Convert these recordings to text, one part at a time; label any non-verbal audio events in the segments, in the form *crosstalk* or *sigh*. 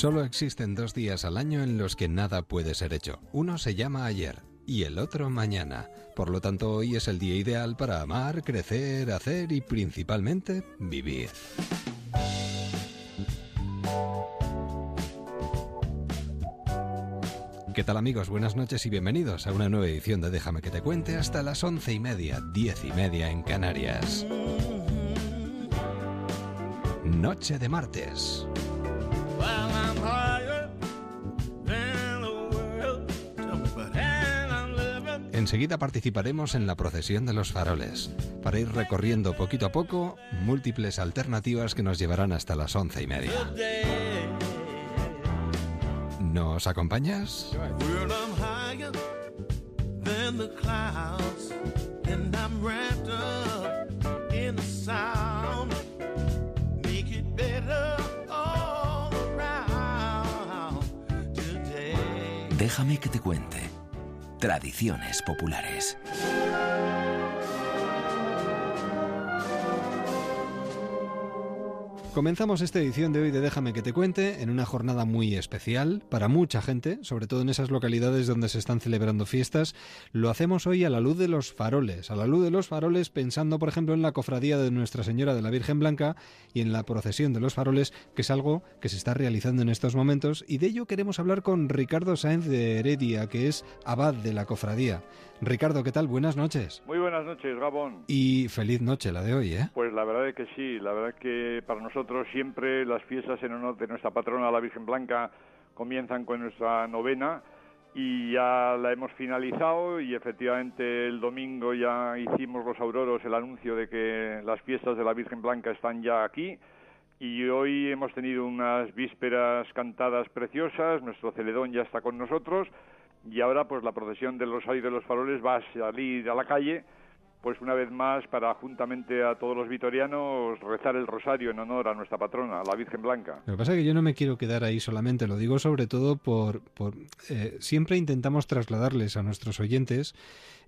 Solo existen dos días al año en los que nada puede ser hecho. Uno se llama ayer y el otro mañana. Por lo tanto, hoy es el día ideal para amar, crecer, hacer y principalmente vivir. ¿Qué tal amigos? Buenas noches y bienvenidos a una nueva edición de Déjame que te cuente hasta las once y media, diez y media en Canarias. Noche de martes. Enseguida participaremos en la procesión de los faroles, para ir recorriendo poquito a poco múltiples alternativas que nos llevarán hasta las once y media. ¿Nos acompañas? Déjame que te cuente. Tradiciones populares. Comenzamos esta edición de hoy de Déjame que te cuente en una jornada muy especial para mucha gente, sobre todo en esas localidades donde se están celebrando fiestas. Lo hacemos hoy a la luz de los faroles, a la luz de los faroles pensando, por ejemplo, en la cofradía de Nuestra Señora de la Virgen Blanca y en la procesión de los faroles, que es algo que se está realizando en estos momentos y de ello queremos hablar con Ricardo Sáenz de Heredia, que es abad de la cofradía. Ricardo, ¿qué tal? Buenas noches. Muy buenas noches, Gabón. Y feliz noche la de hoy, ¿eh? Pues la verdad es que sí, la verdad es que para nosotros siempre las fiestas en honor de nuestra patrona, la Virgen Blanca, comienzan con nuestra novena y ya la hemos finalizado y efectivamente el domingo ya hicimos los auroros el anuncio de que las fiestas de la Virgen Blanca están ya aquí. Y hoy hemos tenido unas vísperas cantadas preciosas, nuestro celedón ya está con nosotros y ahora pues la procesión del Rosario de los Faroles va a salir a la calle pues una vez más para juntamente a todos los vitorianos rezar el rosario en honor a nuestra patrona, la Virgen Blanca. Lo que pasa es que yo no me quiero quedar ahí solamente, lo digo sobre todo por... por eh, siempre intentamos trasladarles a nuestros oyentes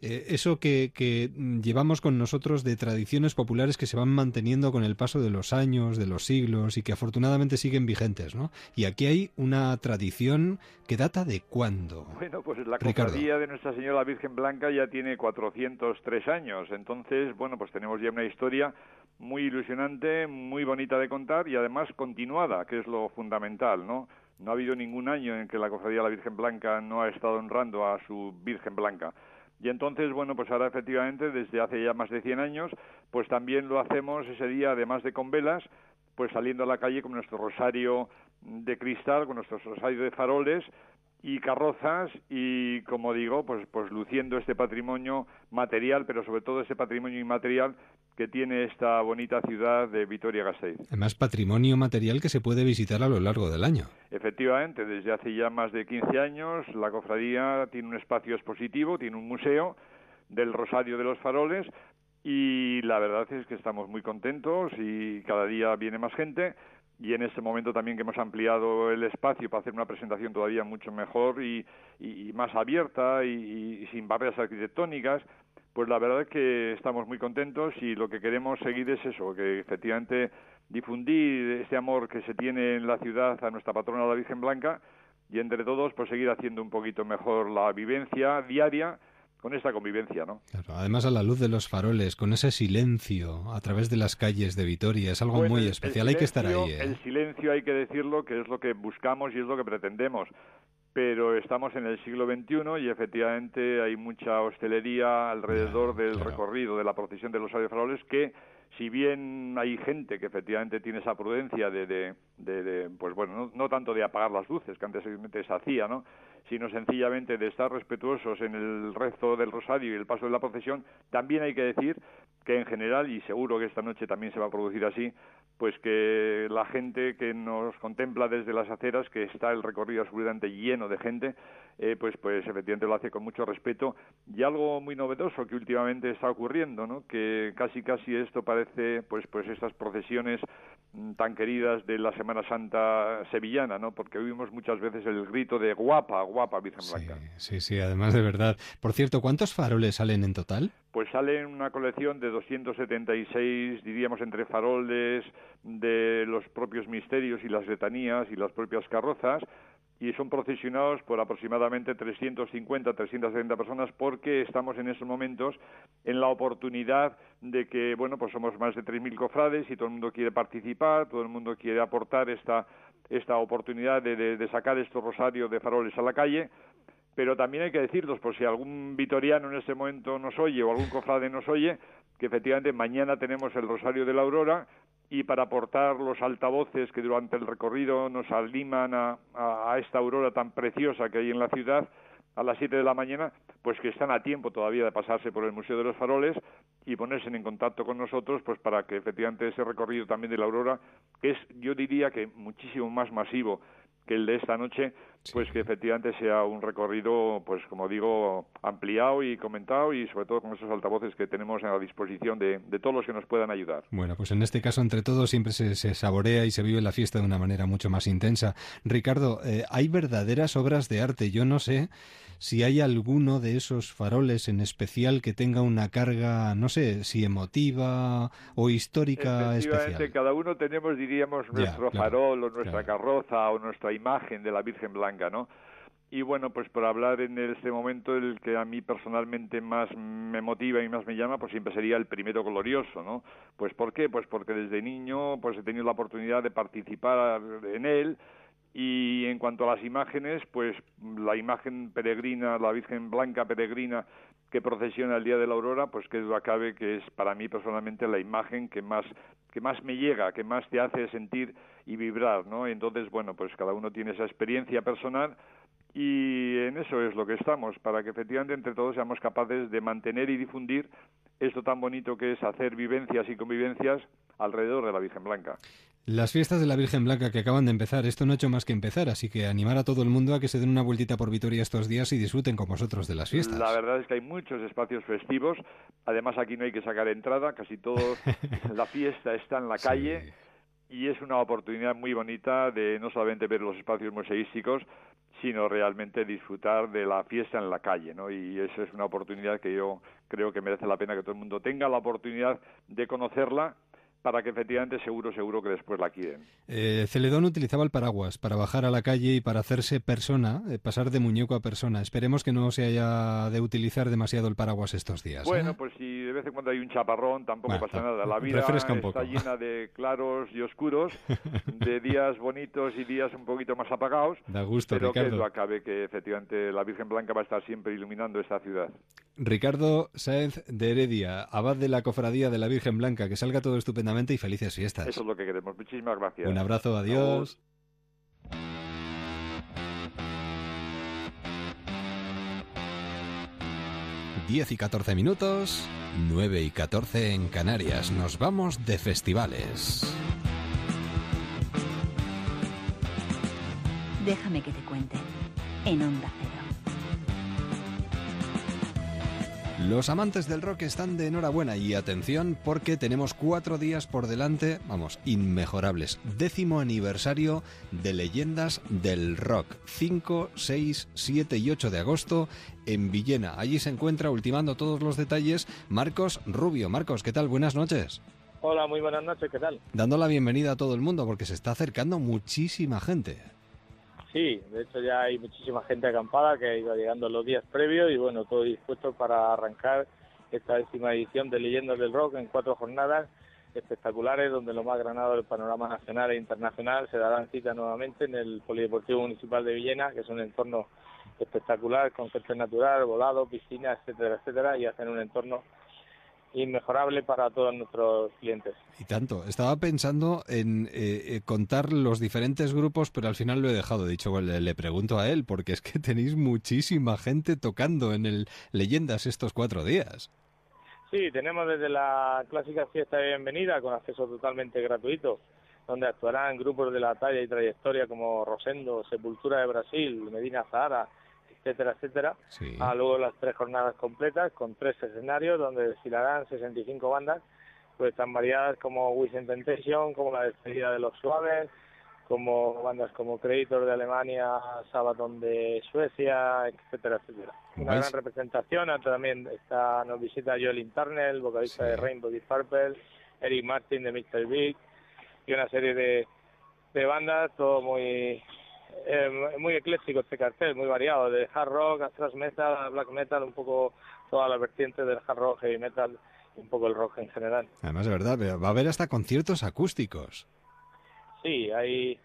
eh, eso que, que, llevamos con nosotros de tradiciones populares que se van manteniendo con el paso de los años, de los siglos y que afortunadamente siguen vigentes, ¿no? Y aquí hay una tradición que data de cuándo. Bueno, pues la cofradía de Nuestra Señora Virgen Blanca ya tiene 403 años, entonces, bueno, pues tenemos ya una historia muy ilusionante, muy bonita de contar y además continuada, que es lo fundamental, ¿no? No ha habido ningún año en que la cofradía de la Virgen Blanca no ha estado honrando a su Virgen Blanca. Y entonces, bueno, pues ahora efectivamente, desde hace ya más de 100 años, pues también lo hacemos ese día, además de con velas, pues saliendo a la calle con nuestro rosario de cristal, con nuestro rosario de faroles, y carrozas y como digo pues pues luciendo este patrimonio material pero sobre todo ese patrimonio inmaterial que tiene esta bonita ciudad de Vitoria-Gasteiz. Además patrimonio material que se puede visitar a lo largo del año. Efectivamente, desde hace ya más de 15 años la cofradía tiene un espacio expositivo, tiene un museo del Rosario de los Faroles y la verdad es que estamos muy contentos y cada día viene más gente y en este momento también que hemos ampliado el espacio para hacer una presentación todavía mucho mejor y, más abierta y, sin barreras arquitectónicas, pues la verdad es que estamos muy contentos y lo que queremos seguir es eso, que efectivamente difundir este amor que se tiene en la ciudad a nuestra patrona la Virgen Blanca y entre todos pues seguir haciendo un poquito mejor la vivencia diaria con esta convivencia, ¿no? además a la luz de los faroles, con ese silencio a través de las calles de Vitoria, es algo muy especial, hay que estar ahí. ¿eh? El silencio hay que decirlo, que es lo que buscamos y es lo que pretendemos. Pero estamos en el siglo XXI y efectivamente hay mucha hostelería alrededor del recorrido de la procesión de los faroles que si bien hay gente que efectivamente tiene esa prudencia de, de, pues bueno, no, no, tanto de apagar las luces, que antes se hacía, ¿no? sino sencillamente de estar respetuosos en el rezo del rosario y el paso de la procesión, también hay que decir que en general, y seguro que esta noche también se va a producir así, pues que la gente que nos contempla desde las aceras, que está el recorrido absolutamente lleno de gente, eh, pues, pues efectivamente lo hace con mucho respeto. Y algo muy novedoso que últimamente está ocurriendo, ¿no? que casi casi esto parece, pues, pues estas procesiones tan queridas de la Semana Santa sevillana, ¿no? Porque oímos muchas veces el grito de guapa, guapa Virgen Blanca. Sí, sí, además de verdad. Por cierto, ¿cuántos faroles salen en total? Pues salen una colección de 276, diríamos, entre faroles de los propios misterios y las letanías y las propias carrozas, y son procesionados por aproximadamente 350, 370 personas porque estamos en esos momentos en la oportunidad de que, bueno, pues somos más de 3.000 cofrades y todo el mundo quiere participar, todo el mundo quiere aportar esta, esta oportunidad de, sacar estos rosarios de faroles a la calle. Pero también hay que decirlos, por si algún vitoriano en este momento nos oye o algún cofrade nos oye, que efectivamente mañana tenemos el Rosario de la Aurora y para aportar los altavoces que durante el recorrido nos animan a, esta aurora tan preciosa que hay en la ciudad a las 7 de la mañana, pues que están a tiempo todavía de pasarse por el Museo de los Faroles y ponerse en contacto con nosotros, pues para que efectivamente ese recorrido también de la aurora, que es, yo diría que muchísimo más masivo que el de esta noche, pues que efectivamente sea un recorrido, pues como digo, ampliado y comentado y sobre todo con esos altavoces que tenemos a disposición de, de todos los que nos puedan ayudar. Bueno, pues en este caso, entre todos, siempre se, se saborea y se vive la fiesta de una manera mucho más intensa. Ricardo, eh, hay verdaderas obras de arte. Yo no sé si hay alguno de esos faroles en especial que tenga una carga, no sé, si emotiva o histórica especial. Cada uno tenemos, diríamos, nuestro ya, claro, farol o nuestra claro. carroza o nuestra imagen de la Virgen Blanca, ¿no? Y bueno, pues por hablar en este momento, el que a mí personalmente más me motiva y más me llama, pues siempre sería el primero glorioso, ¿no? Pues ¿por qué? Pues porque desde niño pues he tenido la oportunidad de participar en él, y en cuanto a las imágenes, pues la imagen peregrina, la Virgen Blanca peregrina que procesiona el día de la aurora, pues que duda cabe que es para mí personalmente la imagen que más que más me llega, que más te hace sentir y vibrar, ¿no? Entonces, bueno, pues cada uno tiene esa experiencia personal y en eso es lo que estamos, para que efectivamente entre todos seamos capaces de mantener y difundir esto tan bonito que es hacer vivencias y convivencias alrededor de la Virgen Blanca. Las fiestas de la Virgen Blanca que acaban de empezar, esto no ha hecho más que empezar, así que animar a todo el mundo a que se den una vueltita por Vitoria estos días y disfruten con vosotros de las fiestas. La verdad es que hay muchos espacios festivos, además aquí no hay que sacar entrada, casi todo *laughs* la fiesta está en la calle. Y es una oportunidad muy bonita de no solamente ver los espacios museísticos, sino realmente disfrutar de la fiesta en la calle, ¿no? Y esa es una oportunidad que yo creo que merece la pena que todo el mundo tenga la oportunidad de conocerla para que efectivamente seguro, seguro que después la quieren. Eh, Celedón utilizaba el paraguas para bajar a la calle y para hacerse persona, eh, pasar de muñeco a persona. Esperemos que no se haya de utilizar demasiado el paraguas estos días. Bueno, ¿eh? pues si de vez en cuando hay un chaparrón, tampoco bueno, pasa nada. La vida está poco. llena de claros y oscuros, *laughs* de días bonitos y días un poquito más apagados. Da gusto, pero Ricardo. que lo acabe que efectivamente la Virgen Blanca va a estar siempre iluminando esta ciudad. Ricardo Sáenz de Heredia, abad de la Cofradía de la Virgen Blanca, que salga todo estupendamente y felices fiestas. Eso es lo que queremos. Muchísimas gracias. Un abrazo, adiós. Diez y catorce minutos, nueve y catorce en Canarias. Nos vamos de festivales. Déjame que te cuente. En Onda Cero. Los amantes del rock están de enhorabuena y atención porque tenemos cuatro días por delante, vamos, inmejorables. Décimo aniversario de Leyendas del Rock, 5, 6, 7 y 8 de agosto en Villena. Allí se encuentra, ultimando todos los detalles, Marcos Rubio. Marcos, ¿qué tal? Buenas noches. Hola, muy buenas noches, ¿qué tal? Dando la bienvenida a todo el mundo porque se está acercando muchísima gente. Sí, de hecho ya hay muchísima gente acampada que ha ido llegando los días previos y bueno, todo dispuesto para arrancar esta décima edición de Leyendas del Rock en cuatro jornadas espectaculares donde lo más granado del panorama nacional e internacional se darán cita nuevamente en el Polideportivo Municipal de Villena, que es un entorno espectacular con césped natural, volado, piscina, etcétera, etcétera, y hacen un entorno inmejorable para todos nuestros clientes. Y tanto. Estaba pensando en eh, contar los diferentes grupos, pero al final lo he dejado. Dicho, bueno, le, le, pregunto a él, porque es que *laughs* tenéis muchísima gente tocando en el Leyendas estos cuatro días. Sí, tenemos desde la clásica fiesta de bienvenida con acceso totalmente gratuito, donde actuarán grupos de la talla y trayectoria como Rosendo, Sepultura de Brasil, Medina Zahara, etcétera, etcétera. Sí. A luego las tres jornadas completas con tres escenarios donde desfilarán 65 bandas pues tan variadas como Wish Temptation, como la despedida de los suaves, como bandas como Creator de Alemania, Sabaton de Suecia, etcétera, etcétera. Una ¿Vais? gran representación, también está, nos visita Joel Internet, vocalista Sí. de Rainbow Deep Purple, Eric Martin de Mr. Big, y una serie de, de bandas, todo muy eh, muy ecléctico este cartel, muy variado, de hard rock, a thrash metal, a black metal, un poco todas las vertientes del hard rock, heavy metal, y un poco el rock en general. Además, de verdad, va a haber hasta conciertos acústicos. Sí, hay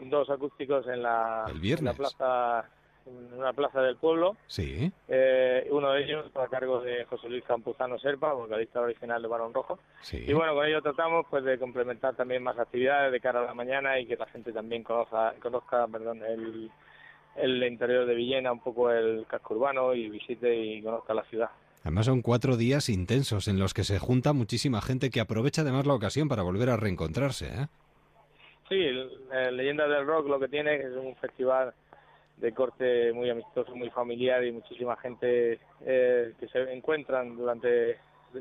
dos acústicos en la, El en viernes. la plaza, en una plaza del pueblo. Sí. Eh, uno de ellos a cargo de José Luis Campuzano Serpa, vocalista original de Barón Rojo. Sí. Y bueno, con ello tratamos pues de complementar también más actividades de cara a la mañana y que la gente también conozca, conozca perdón, el, el interior de Villena, un poco el casco urbano y visite y conozca la ciudad. Además son cuatro días intensos en los que se junta muchísima gente que aprovecha además la ocasión para volver a reencontrarse. ¿eh? Sí, Leyendas del Rock lo que tiene es un festival de corte muy amistoso, muy familiar y muchísima gente eh, que se encuentran durante,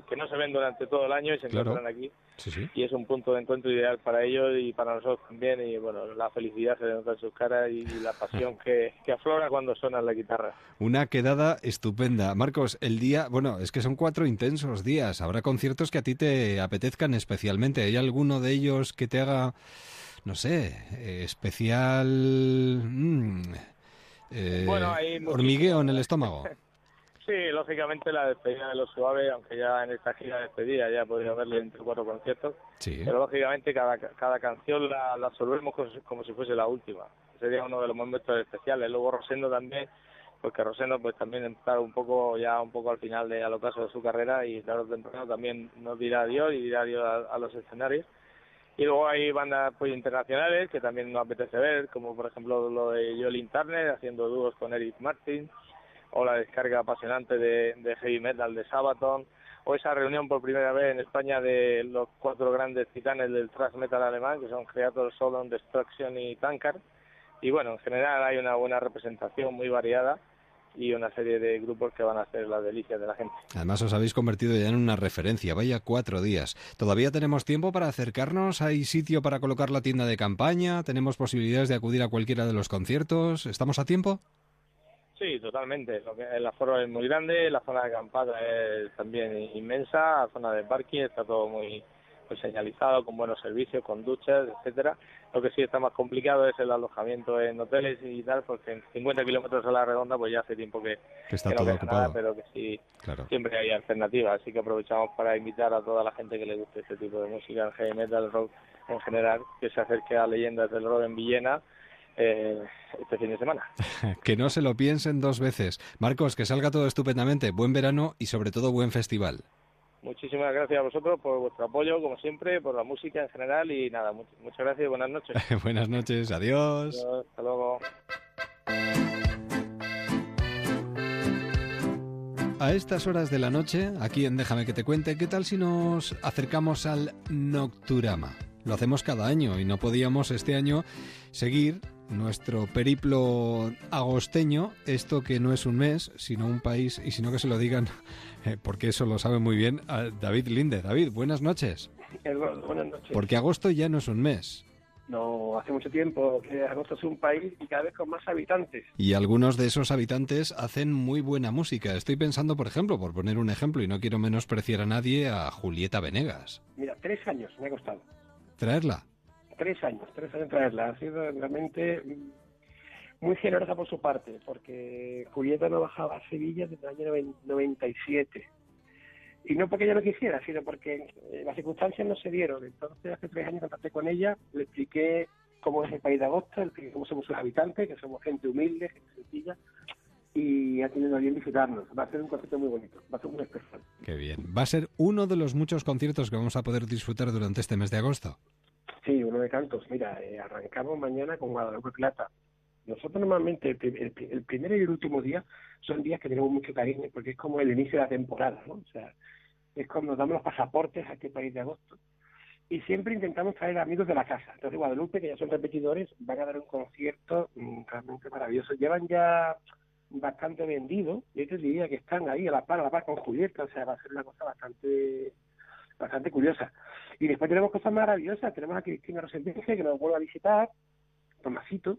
que no se ven durante todo el año y se Claro. encuentran aquí. Sí, sí. Y es un punto de encuentro ideal para ellos y para nosotros también. Y bueno, la felicidad se nota en sus caras y la pasión *laughs* que, que aflora cuando suena la guitarra. Una quedada estupenda. Marcos, el día, bueno, es que son cuatro intensos días. Habrá conciertos que a ti te apetezcan especialmente. ¿Hay alguno de ellos que te haga, no sé, eh, especial... mm, eh, Bueno, hay hormigueo en el estómago? *laughs* Sí, lógicamente la despedida de los suaves, aunque ya en esta gira de despedida ya podría haberle entre cuatro conciertos, Sí. pero lógicamente cada, cada canción la, la absorbemos como, si- como si fuese la última. Sería uno de los momentos especiales. Luego Rosendo también, porque Rosendo pues también está un poco ya un poco al final de al ocaso de su carrera y tarde o temprano también nos dirá adiós y dirá adiós a, a los escenarios. Y luego hay bandas pues internacionales que también nos apetece ver, como por ejemplo lo de Joel Turner haciendo dúos con Eric Martin, o la descarga apasionante de, de heavy metal de Sabaton, o esa reunión por primera vez en España de los cuatro grandes titanes del thrash metal alemán, que son Creator, Sodom, Destruction y Tankard. Y bueno, en general hay una buena representación muy variada y una serie de grupos que van a hacer las delicias de la gente. Además os habéis convertido ya en una referencia. Vaya cuatro días. ¿Todavía tenemos tiempo para acercarnos? ¿Hay sitio para colocar la tienda de campaña? ¿Tenemos posibilidades de acudir a cualquiera de los conciertos? ¿Estamos a tiempo? Sí, totalmente. Lo que, el aforo es muy grande, la zona de acampada es también inmensa, la zona de parking está todo muy pues, señalizado, con buenos servicios, con duchas, etcétera. Lo que sí está más complicado es el alojamiento en hoteles y tal, porque en 50 kilómetros a la redonda pues ya hace tiempo que, Que está que no todo nada, ocupado. pero que sí Claro. siempre hay alternativas. Así que aprovechamos para invitar a toda la gente que le guste este tipo de música, el heavy metal, el rock en general, que se acerque a Leyendas del Rock en Villena eh, este fin de semana. *laughs* Que no se lo piensen dos veces. Marcos, que salga todo estupendamente. Buen verano y sobre todo buen festival. Muchísimas gracias a vosotros por vuestro apoyo, como siempre, por la música en general y nada, much- muchas gracias y buenas noches. *laughs* Buenas noches. Adiós. Adiós, Hasta luego. A estas horas de la noche, aquí en Déjame que te cuente, ¿qué tal si nos acercamos al Nocturama? Lo hacemos cada año y no podíamos este año seguir nuestro periplo agosteño, esto que no es un mes, sino un país, y sino que se lo digan, *laughs* eh, porque eso lo sabe muy bien, a David Linde. David, buenas noches. Eduardo, buenas noches. Porque agosto ya no es un mes. No, hace mucho tiempo que agosto es un país y cada vez con más habitantes. Y algunos de esos habitantes hacen muy buena música. Estoy pensando, por ejemplo, por poner un ejemplo, y no quiero menospreciar a nadie, a Julieta Venegas. Mira, tres años me ha costado. Traerla. Tres años, tres años traerla. Ha sido realmente muy generosa por su parte, porque Julieta no bajaba a Sevilla desde el año noven- 97. Y no porque ella no quisiera, sino porque eh, las circunstancias no se dieron. Entonces, hace tres años contacté con ella, le expliqué cómo es el país de agosto, cómo somos sus habitantes, que somos gente humilde, gente sencilla, y ha tenido bien visitarnos. Va a ser un concierto muy bonito, va a ser muy especial. Qué bien. Va a ser uno de los muchos conciertos que vamos a poder disfrutar durante este mes de agosto. Sí, uno de tantos. Mira, eh, arrancamos mañana con Guadalupe Plata. Nosotros normalmente el, el pri- el primero y el último día son días que tenemos mucho cariño porque es como el inicio de la temporada, ¿no? O sea, es cuando nos damos los pasaportes a este país de agosto. Y siempre intentamos traer amigos de la casa. Entonces Guadalupe, que ya son repetidores, van a dar un concierto mm, realmente maravilloso. Llevan ya bastante vendido. Yo te diría que están ahí a la par, a la par con Julieta. O sea, va a ser una cosa bastante bastante curiosa. Y después tenemos cosas maravillosas. Tenemos a Cristina Rosenberger, que nos vuelve a visitar, Tomasito.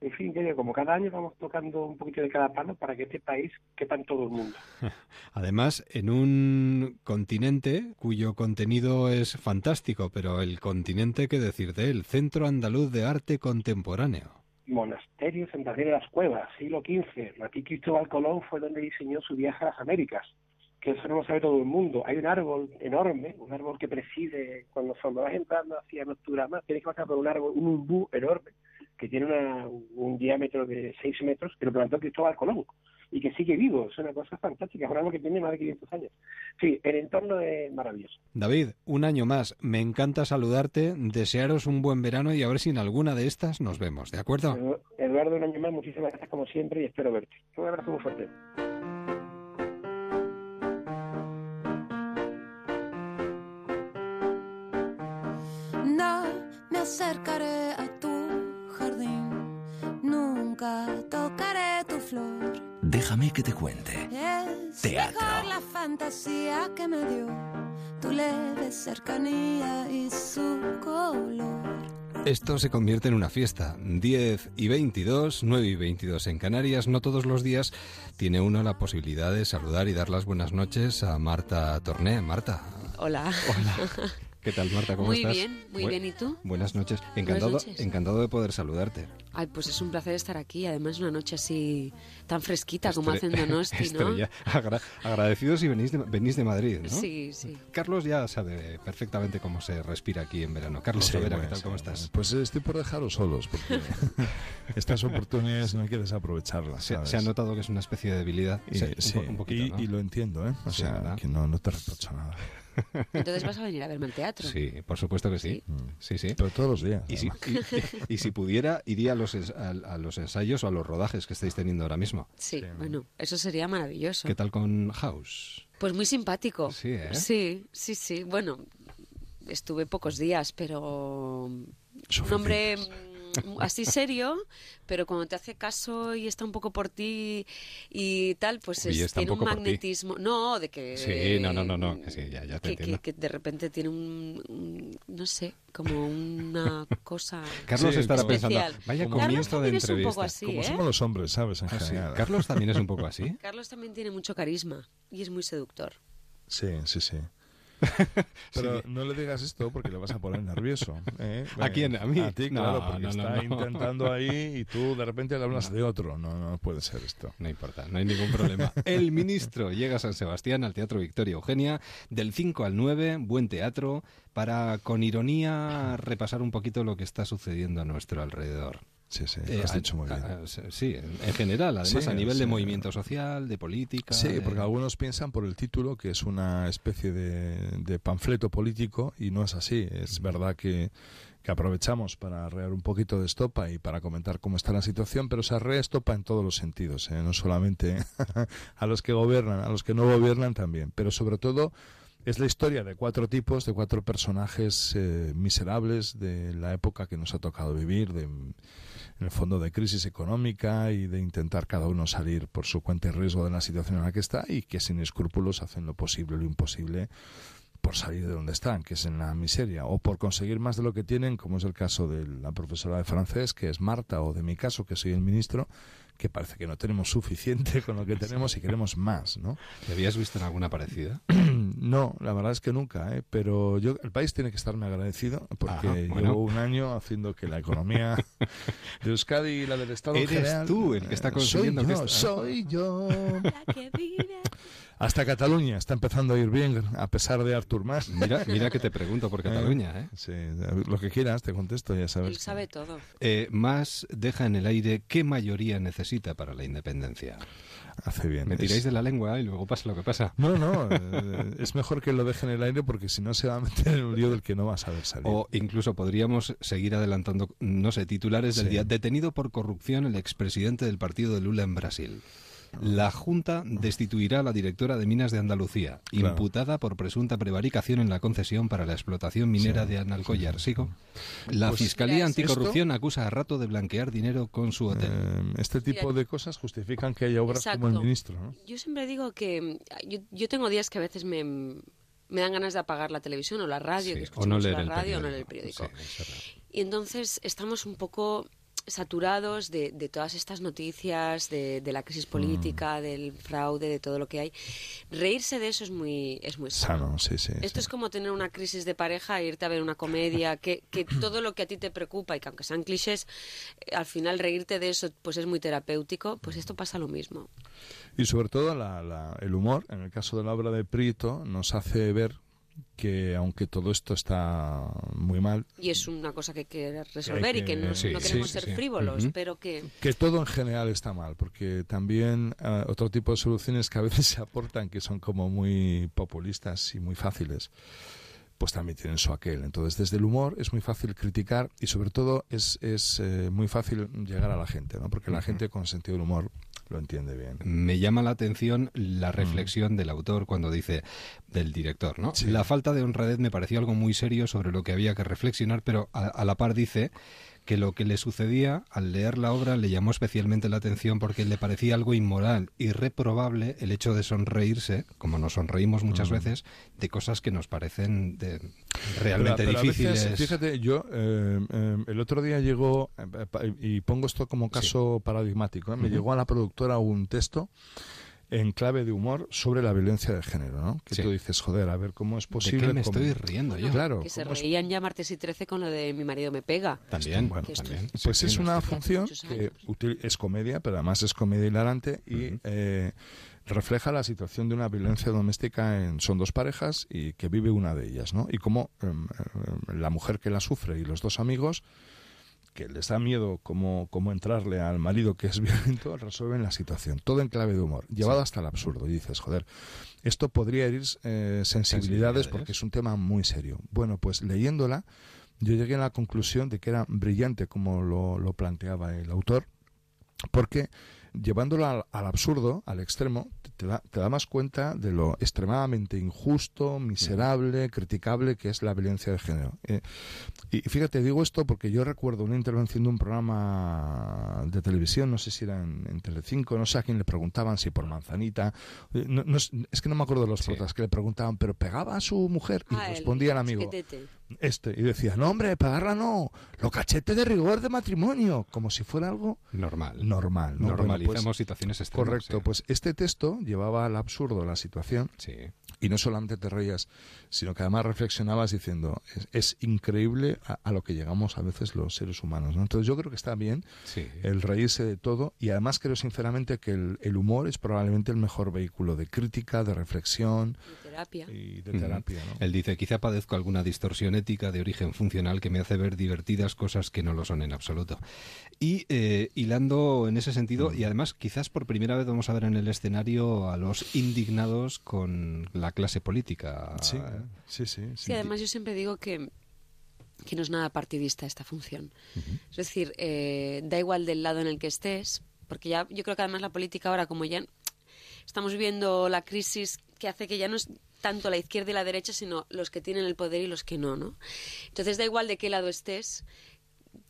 En fin, como cada año vamos tocando un poquito de cada palo para que este país quepa en todo el mundo. *laughs* Además, en un continente cuyo contenido es fantástico, pero el continente, ¿qué decir de él? Centro Andaluz de Arte Contemporáneo. Monasterio Santander de las Cuevas, siglo XV. Aquí Cristóbal Colón fue donde diseñó su viaje a las Américas, que eso no lo sabe todo el mundo. Hay un árbol enorme, un árbol que preside, cuando, cuando vas entrando hacia Nocturama, tienes que pasar por un árbol, un umbú enorme, que tiene una, un diámetro de 6 metros, que lo plantó Cristóbal Colón y que sigue vivo. Es una cosa fantástica. Es un árbol que tiene más de 500 años. Sí, el entorno es maravilloso. David, un año más. Me encanta saludarte, desearos un buen verano y a ver si en alguna de estas nos vemos. ¿De acuerdo? Edu- Eduardo, un año más, muchísimas gracias como siempre y espero verte. Un abrazo muy fuerte. Acercaré a tu jardín, nunca tocaré tu flor. Déjame que te cuente. Es Teatro. mejor la fantasía que me dio tu leve cercanía y su color. Esto se convierte en una fiesta. 10 y 22, 9 y 22 en Canarias. No todos los días tiene uno la posibilidad de saludar y dar las buenas noches a Marta Torné. Marta. Hola. Hola. *laughs* ¿Qué tal, Marta? ¿Cómo muy estás? bien, muy Bu- bien. ¿Y tú? Buenas noches. Encantado, noches. encantado de poder saludarte. Ay, pues es un placer estar aquí. Además, una noche así tan fresquita como Estre- hacen Donosti, *laughs* ¿no? Estrella. Agra- agradecidos si venís de, venís de Madrid, ¿no? Sí, sí. Carlos ya sabe perfectamente cómo se respira aquí en verano. Carlos Sí, Sobera, ¿qué bueno, tal? sí, ¿Cómo bueno. estás? Pues estoy por dejaros solos, porque *laughs* estas oportunidades no hay que desaprovecharlas. Se, ¿sabes? se ha notado que es una especie de debilidad. Y, Sí, un po- un poquito, y, ¿no? y lo entiendo, ¿eh? O Sí, sea, ¿verdad? que no, no te reprocho nada. Entonces vas a venir a verme al teatro. Sí, por supuesto que sí. Sí, sí. Pero todos los días. Y si, y- y si pudiera, iría a los, a, a los ensayos o a los rodajes que estáis teniendo ahora mismo. Sí, bueno, eso sería maravilloso. ¿Qué tal con House? Pues muy simpático. Sí, ¿eh? Sí, sí, sí. Bueno, estuve pocos díos, pero un hombre mm, así serio, pero cuando te hace caso y está un poco por ti y tal, pues es- un tiene un, ti. magnetismo. No, de que. Sí, no, no, no, no, que sí, ya- ya te que, que- entiendo. que de repente tiene un, un- No sé, como una cosa. Carlos Sí, estará pensando, vaya Como- comienzo de también es un entrevista. poco así, Como ¿eh? somos los hombres, ¿sabes? En Ah, general. Carlos también es un poco así. Carlos también tiene mucho carisma y es muy seductor. Sí, sí, sí. *laughs* Pero no le digas esto porque le vas a poner nervioso. ¿eh? ¿A quién? ¿A mí? A ti, No, claro, porque no, no, está intentando ahí y tú de repente le hablas de otro. No, no puede ser esto. No importa, no hay ningún problema. *laughs* El ministro llega a San Sebastián, al Teatro Victoria Eugenia, del 5 al 9, buen teatro, para con ironía repasar un poquito lo que está sucediendo a nuestro alrededor. Sí, sí, Eh, lo has dicho muy bien. a- a- sí, en en general, además Sí, a nivel de movimiento social, de política. Sí, de- porque algunos piensan por el título que es una especie de, de panfleto político y no es así. Es verdad que, que aprovechamos para arrear un poquito de estopa y para comentar cómo está la situación, pero se arrea estopa en todos los sentidos, ¿eh? no solamente *laughs* a los que gobiernan, a los que no gobiernan también, pero sobre todo es la historia de cuatro tipos, de cuatro personajes eh, miserables de la época que nos ha tocado vivir, de, en el fondo de crisis económica y de intentar cada uno salir por su cuenta y riesgo de la situación en la que está y que sin escrúpulos hacen lo posible y lo imposible por salir de donde están, que es en la miseria, o por conseguir más de lo que tienen, como es el caso de la profesora de francés, que es Marta, o de mi caso, que soy el ministro, que parece que no tenemos suficiente con lo que tenemos y queremos más, ¿no? ¿Te habías visto en alguna parecida? *clears throat* No, la verdad es que nunca, ¿eh? pero yo, el país tiene que estarme agradecido porque Ajá, bueno. llevo un año haciendo que la economía *laughs* de Euskadi y la del Estado Eres general, tú el que está eh, consiguiendo soy que soy yo. La que vive. Hasta Cataluña está empezando a ir bien a pesar de Artur Mas. Mira, mira que te *laughs* pregunto por Cataluña, ¿eh? Sí, lo que quieras te contesto, ya sabes. Él sabe todo. Eh, Más deja en el aire qué mayoría necesita para la independencia. Hace bien. Me tiráis Es- de la lengua y luego pasa lo que pasa. No, no, eh, es mejor que lo dejen en el aire porque si no se va a meter en un lío del que no va a saber salir. O incluso podríamos seguir adelantando, no sé, titulares del Sí. día. Detenido por corrupción el expresidente del partido de Lula en Brasil. La Junta destituirá a la directora de Minas de Andalucía, Claro. imputada por presunta prevaricación en la concesión para la explotación minera Sí, de Analcollar. ¿Sigo? La Pues- Fiscalía Mira, Anticorrupción acusa a Rato de blanquear dinero con su hotel. Eh, este tipo de cosas justifican que haya obras como el ministro, ¿no? Yo siempre digo que yo, yo tengo días que a veces me, me dan ganas de apagar la televisión o la radio, Sí, que o no leer la el radio o no leer el periódico. Sí. Y entonces estamos un poco saturados de, de todas estas noticias, de, de la crisis Mm. política, del fraude, de todo lo que hay. Reírse de eso es muy, es muy sano. Sano, sí, sí. Esto sí. es como tener una crisis de pareja e irte a ver una comedia, que, que *coughs* todo lo que a ti te preocupa y que aunque sean clichés, eh, al final reírte de eso pues es muy terapéutico, pues esto pasa lo mismo. Y sobre todo la- la- el humor, en el caso de la obra de Prieto, nos hace ver que aunque todo esto está muy mal, Y es una cosa que hay que resolver y que no, Sí, no queremos sí, ser sí. frívolos, Ujú. pero que... que todo en general está mal, porque también eh, otro tipo de soluciones que a veces se aportan, que son como muy populistas y muy fáciles, pues también tienen su aquel. Entonces, desde el humor es muy fácil criticar y sobre todo es, es eh, muy fácil llegar a la gente, ¿no? porque la gente con sentido del humor lo entiende bien. Me llama la atención la reflexión del autor cuando dice, del director, ¿no? Sí. La falta de honradez me pareció algo muy serio sobre lo que había que reflexionar, pero a, a la par dice que lo que le sucedía al leer la obra le llamó especialmente la atención porque le parecía algo inmoral y reprobable el hecho de sonreírse, como nos sonreímos muchas Mm. veces, de cosas que nos parecen de- realmente pero difíciles. veces, fíjate, yo eh, eh, el otro día llegó, eh, pa- y pongo esto como caso paradigmático, ¿eh? me llegó a la productora un texto en clave de humor sobre la violencia de género, ¿no? Que Sí. tú dices, joder, a ver cómo es ¿De posible. qué me cómo- estoy riendo yo? Claro. que se ¿cómo es- reían ya martes y 13 con lo de mi marido me pega. También, Bueno, también. Pues Sí, es sí, una función que es comedia, pero además es comedia hilarante y eh, refleja la situación de una violencia doméstica en son dos parejas y que vive una de ellas, ¿no? Y cómo em, em, la mujer que la sufre y los dos amigos que les da miedo cómo, cómo entrarle al marido que es *laughs* violento, resuelven la situación. Todo en clave de humor, llevado hasta el absurdo. Y dices, joder, esto podría herir eh, sensibilidades Sensibilidades. porque es un tema muy serio. Bueno, pues leyéndola, yo llegué a la conclusión de que era brillante como lo, lo planteaba el autor, porque llevándolo al, al absurdo, al extremo, te, da, te da más cuenta de lo extremadamente injusto, miserable, criticable que es la violencia de género. Eh, y fíjate, digo esto porque yo recuerdo una intervención de un programa de televisión, no sé si era en, en Telecinco, no sé a quién le preguntaban si por manzanita, eh, no- no es, que no me acuerdo de los Sí. protas que le preguntaban, pero pegaba a su mujer y Ah, el respondía el amigo chiquetete. Este y decía, no hombre, pegarla no, lo cachete de rigor de matrimonio, como si fuera algo Normal. normal. ¿no? Bueno, pues, situaciones extremas. correcto, sí. pues este texto llevaba al absurdo la situación Sí. y no solamente te reías, sino que además reflexionabas diciendo, es, es increíble a, a lo que llegamos a veces los seres humanos. ¿no? Entonces yo creo que está bien Sí. el reírse de todo y además creo sinceramente que el, el humor es probablemente el mejor vehículo de crítica, de reflexión de terapia. y de terapia. ¿no? Él dice, quizá padezco alguna distorsión ética de origen funcional que me hace ver divertidas cosas que no lo son en absoluto. Y eh, hilando en ese sentido, y además quizás por primera vez vamos a ver en el escenario a los indignados con la clase política. Sí, sí, sí. sí. Sí, además yo siempre digo que, que no es nada partidista esta función. Es decir, eh, da igual del lado en el que estés, porque ya yo creo que además la política ahora, como ya estamos viendo la crisis que hace que ya no es tanto la izquierda y la derecha, sino los que tienen el poder y los que no, ¿no? Entonces da igual de qué lado estés,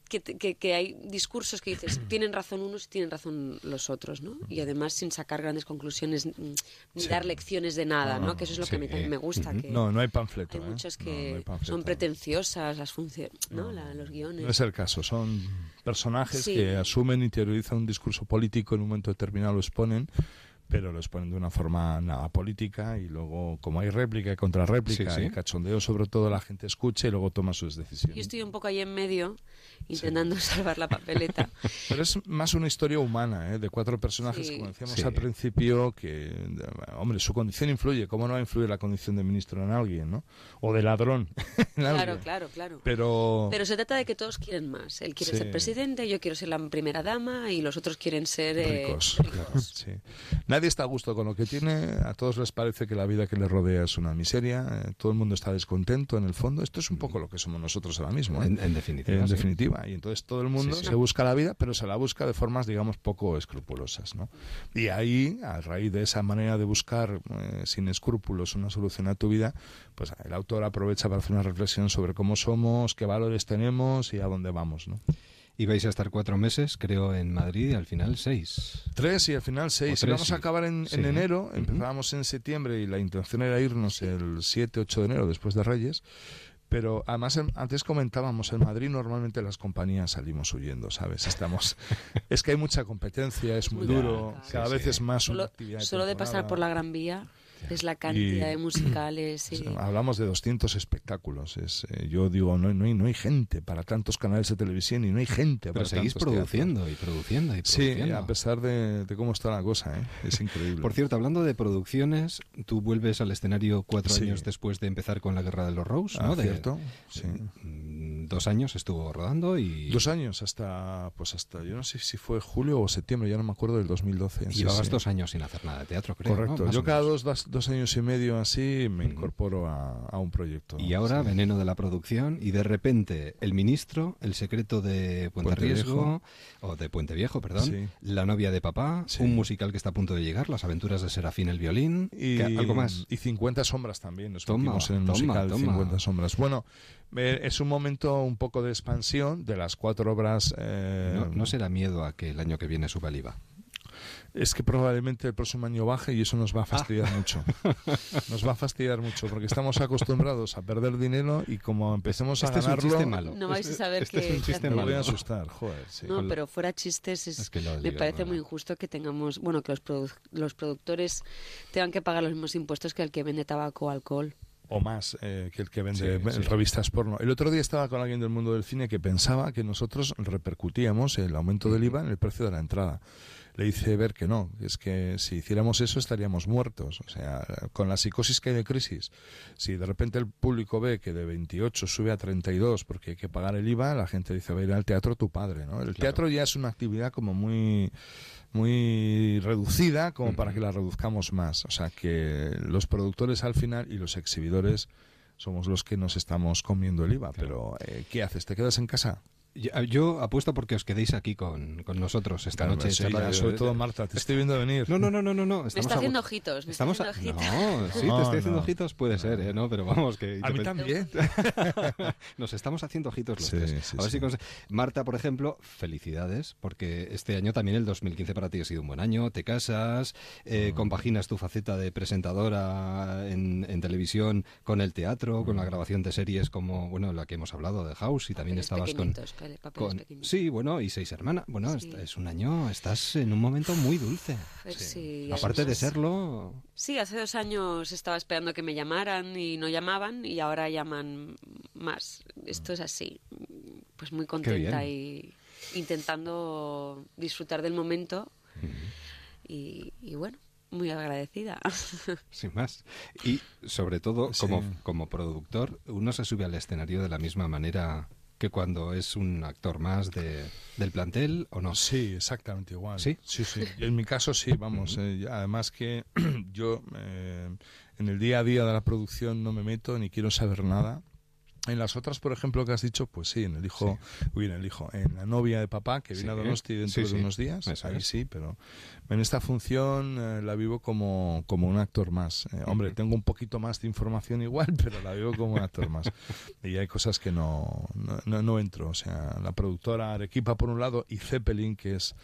que, que, que hay discursos que dices, *clears throat* tienen razón unos y tienen razón los otros, ¿no? Y además sin sacar grandes conclusiones mm, ni dar lecciones de nada, ¿no? Que eso es lo que a mí sí. también me gusta. Que No, no hay panfleto. hay ¿eh? muchas No, que no hay panfleto. son pretenciosas las funciones, ¿no? La- los guiones. No es el caso, son personajes Sí. que asumen, interiorizan un discurso político, en un momento determinado lo exponen, pero lo exponen de una forma nada política y luego, como hay réplica y contrarréplica Sí, sí. y cachondeo, sobre todo la gente escucha y luego toma sus decisiones. Yo estoy un poco ahí en medio, intentando *laughs* salvar la papeleta. *laughs* Pero es más una historia humana, ¿eh? de cuatro personajes, Sí. como decíamos Sí. al principio, que, hombre, su condición influye. ¿Cómo no va a influir la condición de ministro en alguien, no? O de ladrón *laughs* en Claro, alguien. claro, claro. Pero, Pero se trata de que todos quieren más. Él quiere Sí. ser presidente, yo quiero ser la primera dama y los otros quieren ser eh, ricos. ricos. Sí. Nadie está a gusto con lo que tiene, a todos les parece que la vida que les rodea es una miseria, eh, todo el mundo está descontento en el fondo. Esto es un poco lo que somos nosotros ahora mismo. ¿eh? En, en definitiva. En sí. definitiva, y entonces todo el mundo Sí, sí. se busca la vida, pero se la busca de formas, digamos, poco escrupulosas, ¿no? Y ahí, a raíz de esa manera de buscar eh, sin escrúpulos una solución a tu vida, pues el autor aprovecha para hacer una reflexión sobre cómo somos, qué valores tenemos y a dónde vamos, ¿no? Y vais a estar cuatro meses, creo, en Madrid y al final seis. Tres y al final seis. Tres, Vamos a acabar en, en Sí. enero, empezábamos en septiembre y la intención era irnos el 7, 8 de enero después de Reyes. Pero además, en- antes comentábamos, en Madrid normalmente las compañías salimos huyendo, ¿sabes? Estamos, *laughs* es que hay mucha competencia, es muy duro, cada Sí, vez sí. es más una Solo, actividad. solo de pasar por la Gran Vía es la cantidad Y- de musicales. *clears throat* Y... hablamos de 200 espectáculos. Es, eh, yo digo, no, no, hay, no hay gente para tantos canales de televisión y no hay gente Pero para seguís tantos produciendo y produciendo y Sí, produciendo. a pesar de, de cómo está la cosa, ¿eh? es increíble. Por cierto, hablando de producciones, tú vuelves al escenario cuatro Sí. años después de empezar con la Guerra de los Rose, Ah, ¿no? De- cierto, sí. Dos años estuvo rodando y Dos años hasta, pues hasta, yo no sé si fue julio o septiembre, ya no me acuerdo del 2012. y sí, llevabas sí. dos años sin hacer nada de teatro, creo. Correcto. Yo cada dos, dos, años y medio así me incorporo a, a un proyecto. Y ahora, Sí. veneno de la producción, y de repente, El Ministro, El secreto de Puente, Puente Riesgo, o de Puente Viejo, perdón, Sí. La novia de papá, un musical que está a punto de llegar, Las aventuras de Serafín el violín, Y, que- algo más. Y 50 sombras también, nos Toma, metimos en el toma, musical toma. 50 sombras. Bueno, es un momento un poco de expansión de las cuatro obras. eh, No, no será miedo a que el año que viene suba el IVA. Es que probablemente el próximo año baje y eso nos va a Ah. fastidiar mucho. *laughs* Nos va a fastidiar mucho porque estamos acostumbrados a perder dinero y como empecemos a Este es un ganarlo, chiste malo. No vais a saber este qué- es un chiste me hacer. voy a malo. asustar. Joder, sí. No, pero fuera chistes, es, Es que lo me digo, parece muy injusto que tengamos, bueno, que los, produ- los productores tengan que pagar los mismos impuestos que el que vende tabaco o alcohol. O más eh, que el que vende Sí, sí. revistas porno. El otro día estaba con alguien del mundo del cine que pensaba que nosotros repercutíamos el aumento del IVA en el precio de la entrada. Le hice ver que no, es que si hiciéramos eso estaríamos muertos. O sea, con la psicosis que hay de crisis, si de repente el público ve que de 28 sube a 32 porque hay que pagar el IVA, la gente dice, va a ir al teatro tu padre. ¿no? El teatro ya es una actividad como muy muy reducida como para que la reduzcamos más. O sea que los productores al final y los exhibidores somos los que nos estamos comiendo el IVA. Pero eh, ¿qué haces? ¿Te quedas en casa? Yo, yo apuesto porque os quedéis aquí con, con nosotros esta Claro, noche. sí, charla sobre todo Marta, te estoy viendo venir. No, no, no, no, no. no. Me está a- haciendo ojitos, me Estamos está a- haciendo ojitos. No, sí, te No, estoy haciendo ojitos, puede ser, ¿eh? ¿no? Pero vamos, que... A mí también. *laughs* Nos estamos haciendo ojitos los Sí, tres. sí, a ver sí. si conse- Marta, por ejemplo, felicidades, porque este año también, el 2015 para ti ha sido un buen año. Te casas, Mm. eh, compaginas tu faceta de presentadora en, en televisión con el teatro, con la Mm. grabación de series como, bueno, la que hemos hablado de House y también estabas con... papeles con-. Sí, bueno, y seis hermanas. Bueno, Sí. es un año, estás en un momento muy dulce. Eh, sí, Aparte de serlo, Sí, hace dos años estaba esperando que me llamaran y no llamaban y ahora llaman más. Esto es así. Pues muy contenta y intentando disfrutar del momento y, y bueno, muy agradecida. *laughs* sin más. Y sobre todo, Sí. como, como productor, uno se sube al escenario de la misma manera que cuando es un actor más de, del plantel o no. Sí, exactamente igual. ¿Sí? Sí, sí. *laughs* En mi caso sí, vamos. eh, además que *clears throat* yo eh, en el día a día de la producción no me meto ni quiero saber nada. En las otras, por ejemplo, que has dicho, pues sí, en el hijo, uy, en el hijo, en la novia de papá, que viene Sí, a Donosti dentro sí, de sí. unos días, Eso ahí es. sí, pero en esta función eh, la vivo como, como un actor más. Eh, hombre, tengo un poquito más de información igual, *laughs* pero la vivo como un actor más. Y hay cosas que no, no, no, no entro. O sea, la productora Arequipa por un lado y Zeppelin, que es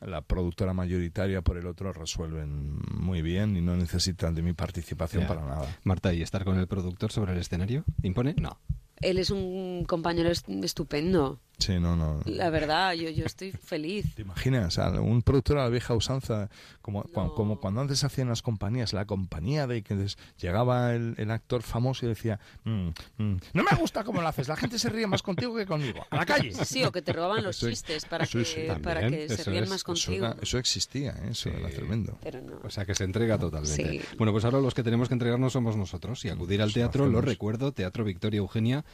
la productora mayoritaria por el otro, resuelven muy bien y no necesitan de mi participación Ya. para nada. Marta, ¿y estar con el productor sobre el escenario? ¿Impone? No. Él es un compañero est- estupendo. Sí, no, no. La verdad, yo, yo estoy feliz. ¿Te imaginas? A un productor a la vieja usanza, como, cua- No. como cuando antes hacían las compañías, la compañía de que des- llegaba el, el actor famoso y decía, "Mm, mm, no me gusta cómo lo haces, la gente se ríe más contigo que conmigo, a la calle. Sí, o que te roban los Eso- chistes para que, sí, para que se rían es- más Eso, contigo. era- eso existía, ¿eh? eso Sí. era tremendo. Pero no. O sea, que se entrega totalmente. Sí. Bueno, pues ahora los que tenemos que entregarnos somos nosotros y acudir al teatro, lo recuerdo, Teatro Victoria Eugenia,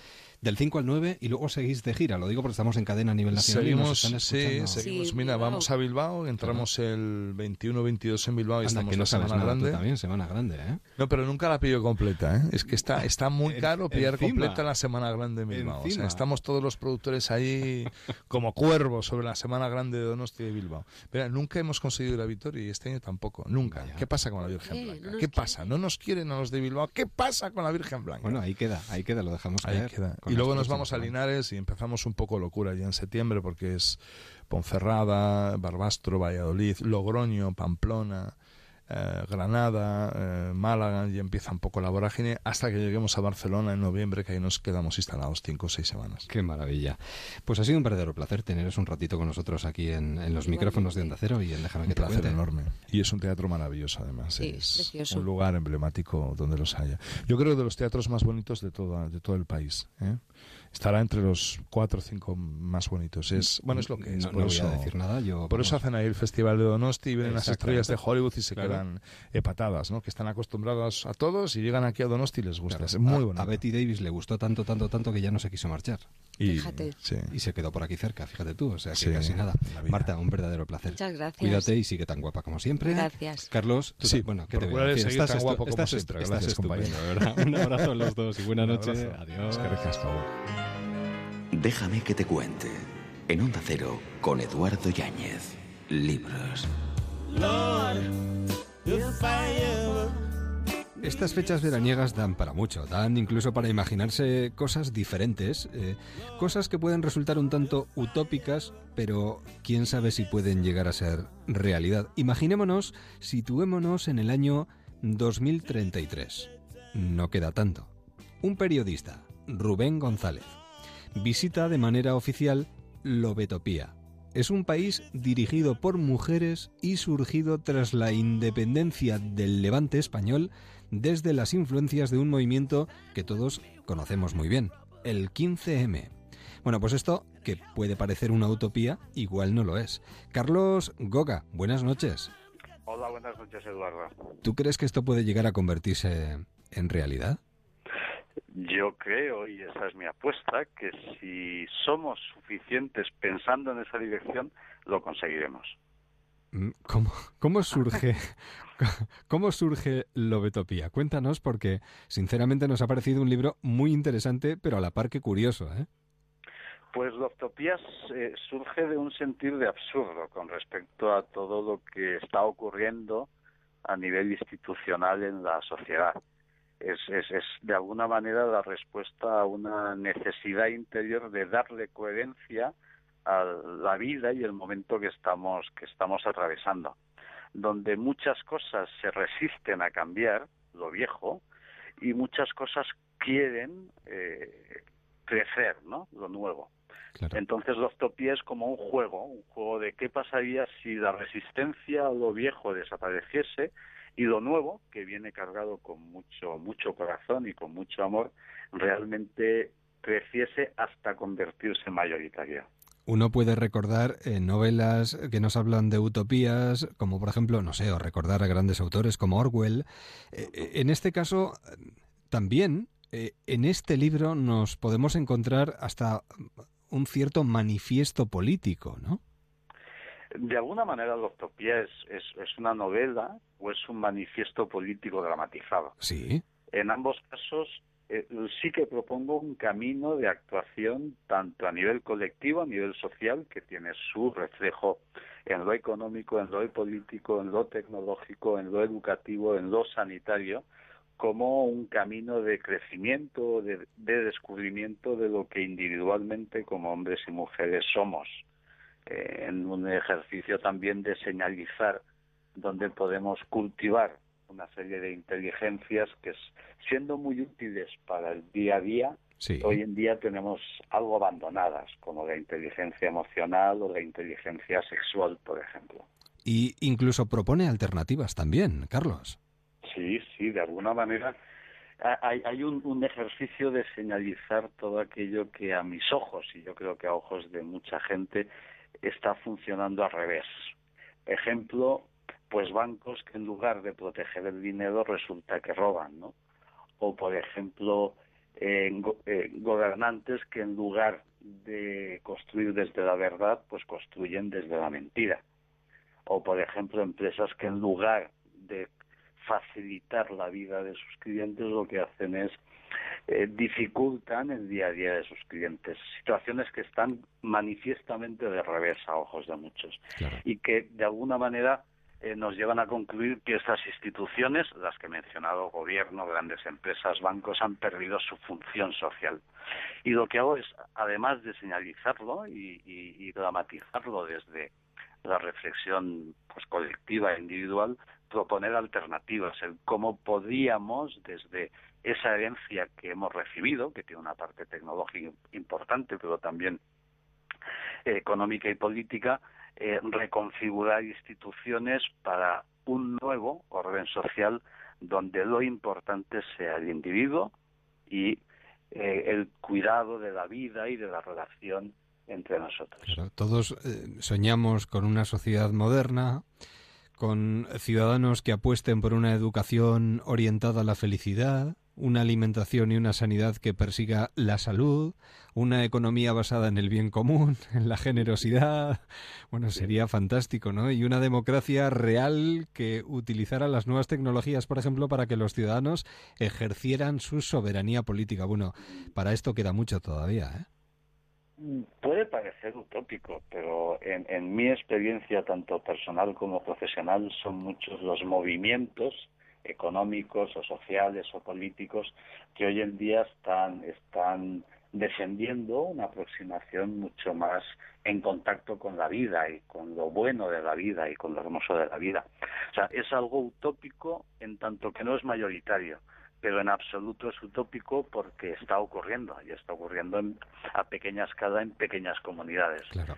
del 5 al 9 y luego seguís de gira. Lo digo porque estamos en cadena a nivel nacional y nos Seguimos, están sí, seguimos. Sí, Mira, Bilbao. vamos a Bilbao, entramos el 21-22 en Bilbao y Anda, estamos que no la sabes semana nada grande. también, semana grande, ¿eh? No, pero nunca la pillo completa, ¿eh? Es que está, está muy *laughs* caro pillar encima. completa la Semana Grande en Bilbao. O sea, estamos todos los productores ahí como cuervos sobre la Semana Grande de Donosti de Bilbao. Pero nunca hemos conseguido la victoria y este año tampoco. Nunca. Vaya. ¿Qué pasa con la Virgen qué? Blanca? ¿No nos ¿Qué pasa? ¿No nos quieren a los de Bilbao? ¿Qué pasa con la Virgen Blanca? Bueno, ahí queda, ahí queda, lo dejamos Ahí caer queda. Y luego nos vamos a. Linares y empezamos un poco locura ya en septiembre porque es Ponferrada, Barbastro, Valladolid, Logroño, Pamplona, eh, Granada, eh, Málaga, y empieza un poco la vorágine hasta que lleguemos a Barcelona en noviembre, que ahí nos quedamos instalados cinco o seis semanas. Qué maravilla. Pues ha sido un verdadero placer teneros un ratito con nosotros aquí en, los micrófonos de Onda Cero y en Déjame que un placer enorme. Y es un teatro maravilloso, además. Sí, es un lugar emblemático donde los haya. Yo creo de los teatros más bonitos de, todo de todo el país. ¿eh? Estará entre los cuatro o cinco más bonitos. Es, bueno, es lo que es. No, por eso, voy a decir nada. Yo, por eso hacen ahí el Festival de Donosti y vienen las estrellas de Hollywood y se quedan epatadas, ¿no? Que están acostumbrados a todos y llegan aquí a Donosti y les gusta. Es muy bonito. A Betty Davis le gustó tanto, tanto, tanto que ya no se quiso marchar. Y, fíjate. y se quedó por aquí cerca, fíjate tú, o sea que casi nada. Marta, un verdadero placer. Muchas gracias. Cuídate y sigue tan guapa como siempre. Gracias. Carlos, sí, bueno, que te voy a decir? Estás tan guapo como siempre. Gracias, compañero. *laughs* Un abrazo a los dos y buena noche. Adiós. Gracias, Pablo. Déjame que te cuente. En Onda Cero, con Eduardo Yáñez. Libros. Estas fechas veraniegas dan para mucho, dan incluso para imaginarse cosas diferentes, eh, cosas que pueden resultar un tanto utópicas, pero quién sabe si pueden llegar a ser realidad. Imaginémonos, situémonos en el año 2033. No queda tanto. Un periodista, Rubén González, visita de manera oficial Lobetopía. Es un país dirigido por mujeres y surgido tras la independencia del levante español desde las influencias de un movimiento que todos conocemos muy bien, el 15M. Bueno, pues esto, que puede parecer una utopía, igual no lo es. Carlos Goga, buenas noches. Hola, buenas noches, Eduardo. ¿Tú crees que esto puede llegar a convertirse en realidad? Yo creo, y esa es mi apuesta, que si somos suficientes pensando en esa dirección, lo conseguiremos. Mm, ¿Cómo, cómo surge *laughs* cómo surge Lobetopía? Cuéntanos porque sinceramente nos ha parecido un libro muy interesante, pero a la par que curioso, ¿eh? Pues Lobetopía eh, surge de un sentir de absurdo con respecto a todo lo que está ocurriendo a nivel institucional en la sociedad es, es, es de alguna manera la respuesta a una necesidad interior de darle coherencia a la vida y el momento que estamos que estamos atravesando donde muchas cosas se resisten a cambiar lo viejo y muchas cosas quieren eh, crecer no lo nuevo. Entonces la utopía es como un juego un juego de qué pasaría si la resistencia a lo viejo desapareciese y lo nuevo, que viene cargado con mucho, mucho corazón y con mucho amor, realmente creciese hasta convertirse en mayoritario. Uno puede recordar eh, novelas que nos hablan de utopías, como por ejemplo, no sé, o recordar a grandes autores como Orwell. Eh, eh, en este caso, también, en este libro nos podemos encontrar hasta un cierto manifiesto político, ¿no? De alguna manera, la utopía es, es, es una novela o es un manifiesto político dramatizado. Sí. En ambos casos, eh, sí que propongo un camino de actuación tanto a nivel colectivo, a nivel social, que tiene su reflejo en lo económico, en lo político, en lo tecnológico, en lo educativo, en lo sanitario, como un camino de crecimiento, de descubrimiento de lo que individualmente como hombres y mujeres somos eh, en un ejercicio también de señalizar donde podemos cultivar una serie de inteligencias que siendo muy útiles para el día a día, hoy en día tenemos algo abandonadas, como la inteligencia emocional o la inteligencia sexual, por ejemplo. Y incluso propone alternativas también, Carlos. Sí, sí, de alguna manera hay, hay un, un, ejercicio de señalizar todo aquello que a mis ojos, y yo creo que a ojos de mucha gente, está funcionando al revés. Ejemplo, pues bancos que en lugar de proteger el dinero resulta que roban, ¿no? O por ejemplo, gobernantes que en lugar de construir desde la verdad, pues construyen desde la mentira. O por ejemplo, empresas que en lugar de facilitar la vida de sus clientes lo que hacen es eh, dificultan el día a día de sus clientes. Situaciones que están manifiestamente de revés a ojos de muchos y que de alguna manera eh, nos llevan a concluir que estas instituciones, las que he mencionado, gobierno, grandes empresas, bancos, han perdido su función social. Y lo que hago es, además de señalizarlo y, dramatizarlo desde la reflexión pues, colectiva e individual, proponer alternativas, el cómo podríamos, desde esa herencia que hemos recibido, que tiene una parte tecnológica importante, pero también eh, económica y política, eh, reconfigurar instituciones para un nuevo orden social donde lo importante sea el individuo y eh, el cuidado de la vida y de la relación entre nosotros. todos soñamos con una sociedad moderna, con ciudadanos que apuesten por una educación orientada a la felicidad, una alimentación y una sanidad que persiga la salud, una economía basada en el bien común, *laughs* en la generosidad. Bueno, sería fantástico, ¿no? Y una democracia real que utilizara las nuevas tecnologías, por ejemplo, para que los ciudadanos ejercieran su soberanía política. Bueno, para esto queda mucho todavía, ¿eh? Puede parecer utópico, pero en, en mi experiencia, tanto personal como profesional, son muchos los movimientos económicos o sociales o políticos que hoy en día están, están defendiendo una aproximación mucho más en contacto con la vida y con lo bueno de la vida y con lo hermoso de la vida. O sea, es algo utópico en tanto que no es mayoritario, pero en absoluto es utópico porque está ocurriendo y está ocurriendo a pequeña escala en pequeñas comunidades. Claro.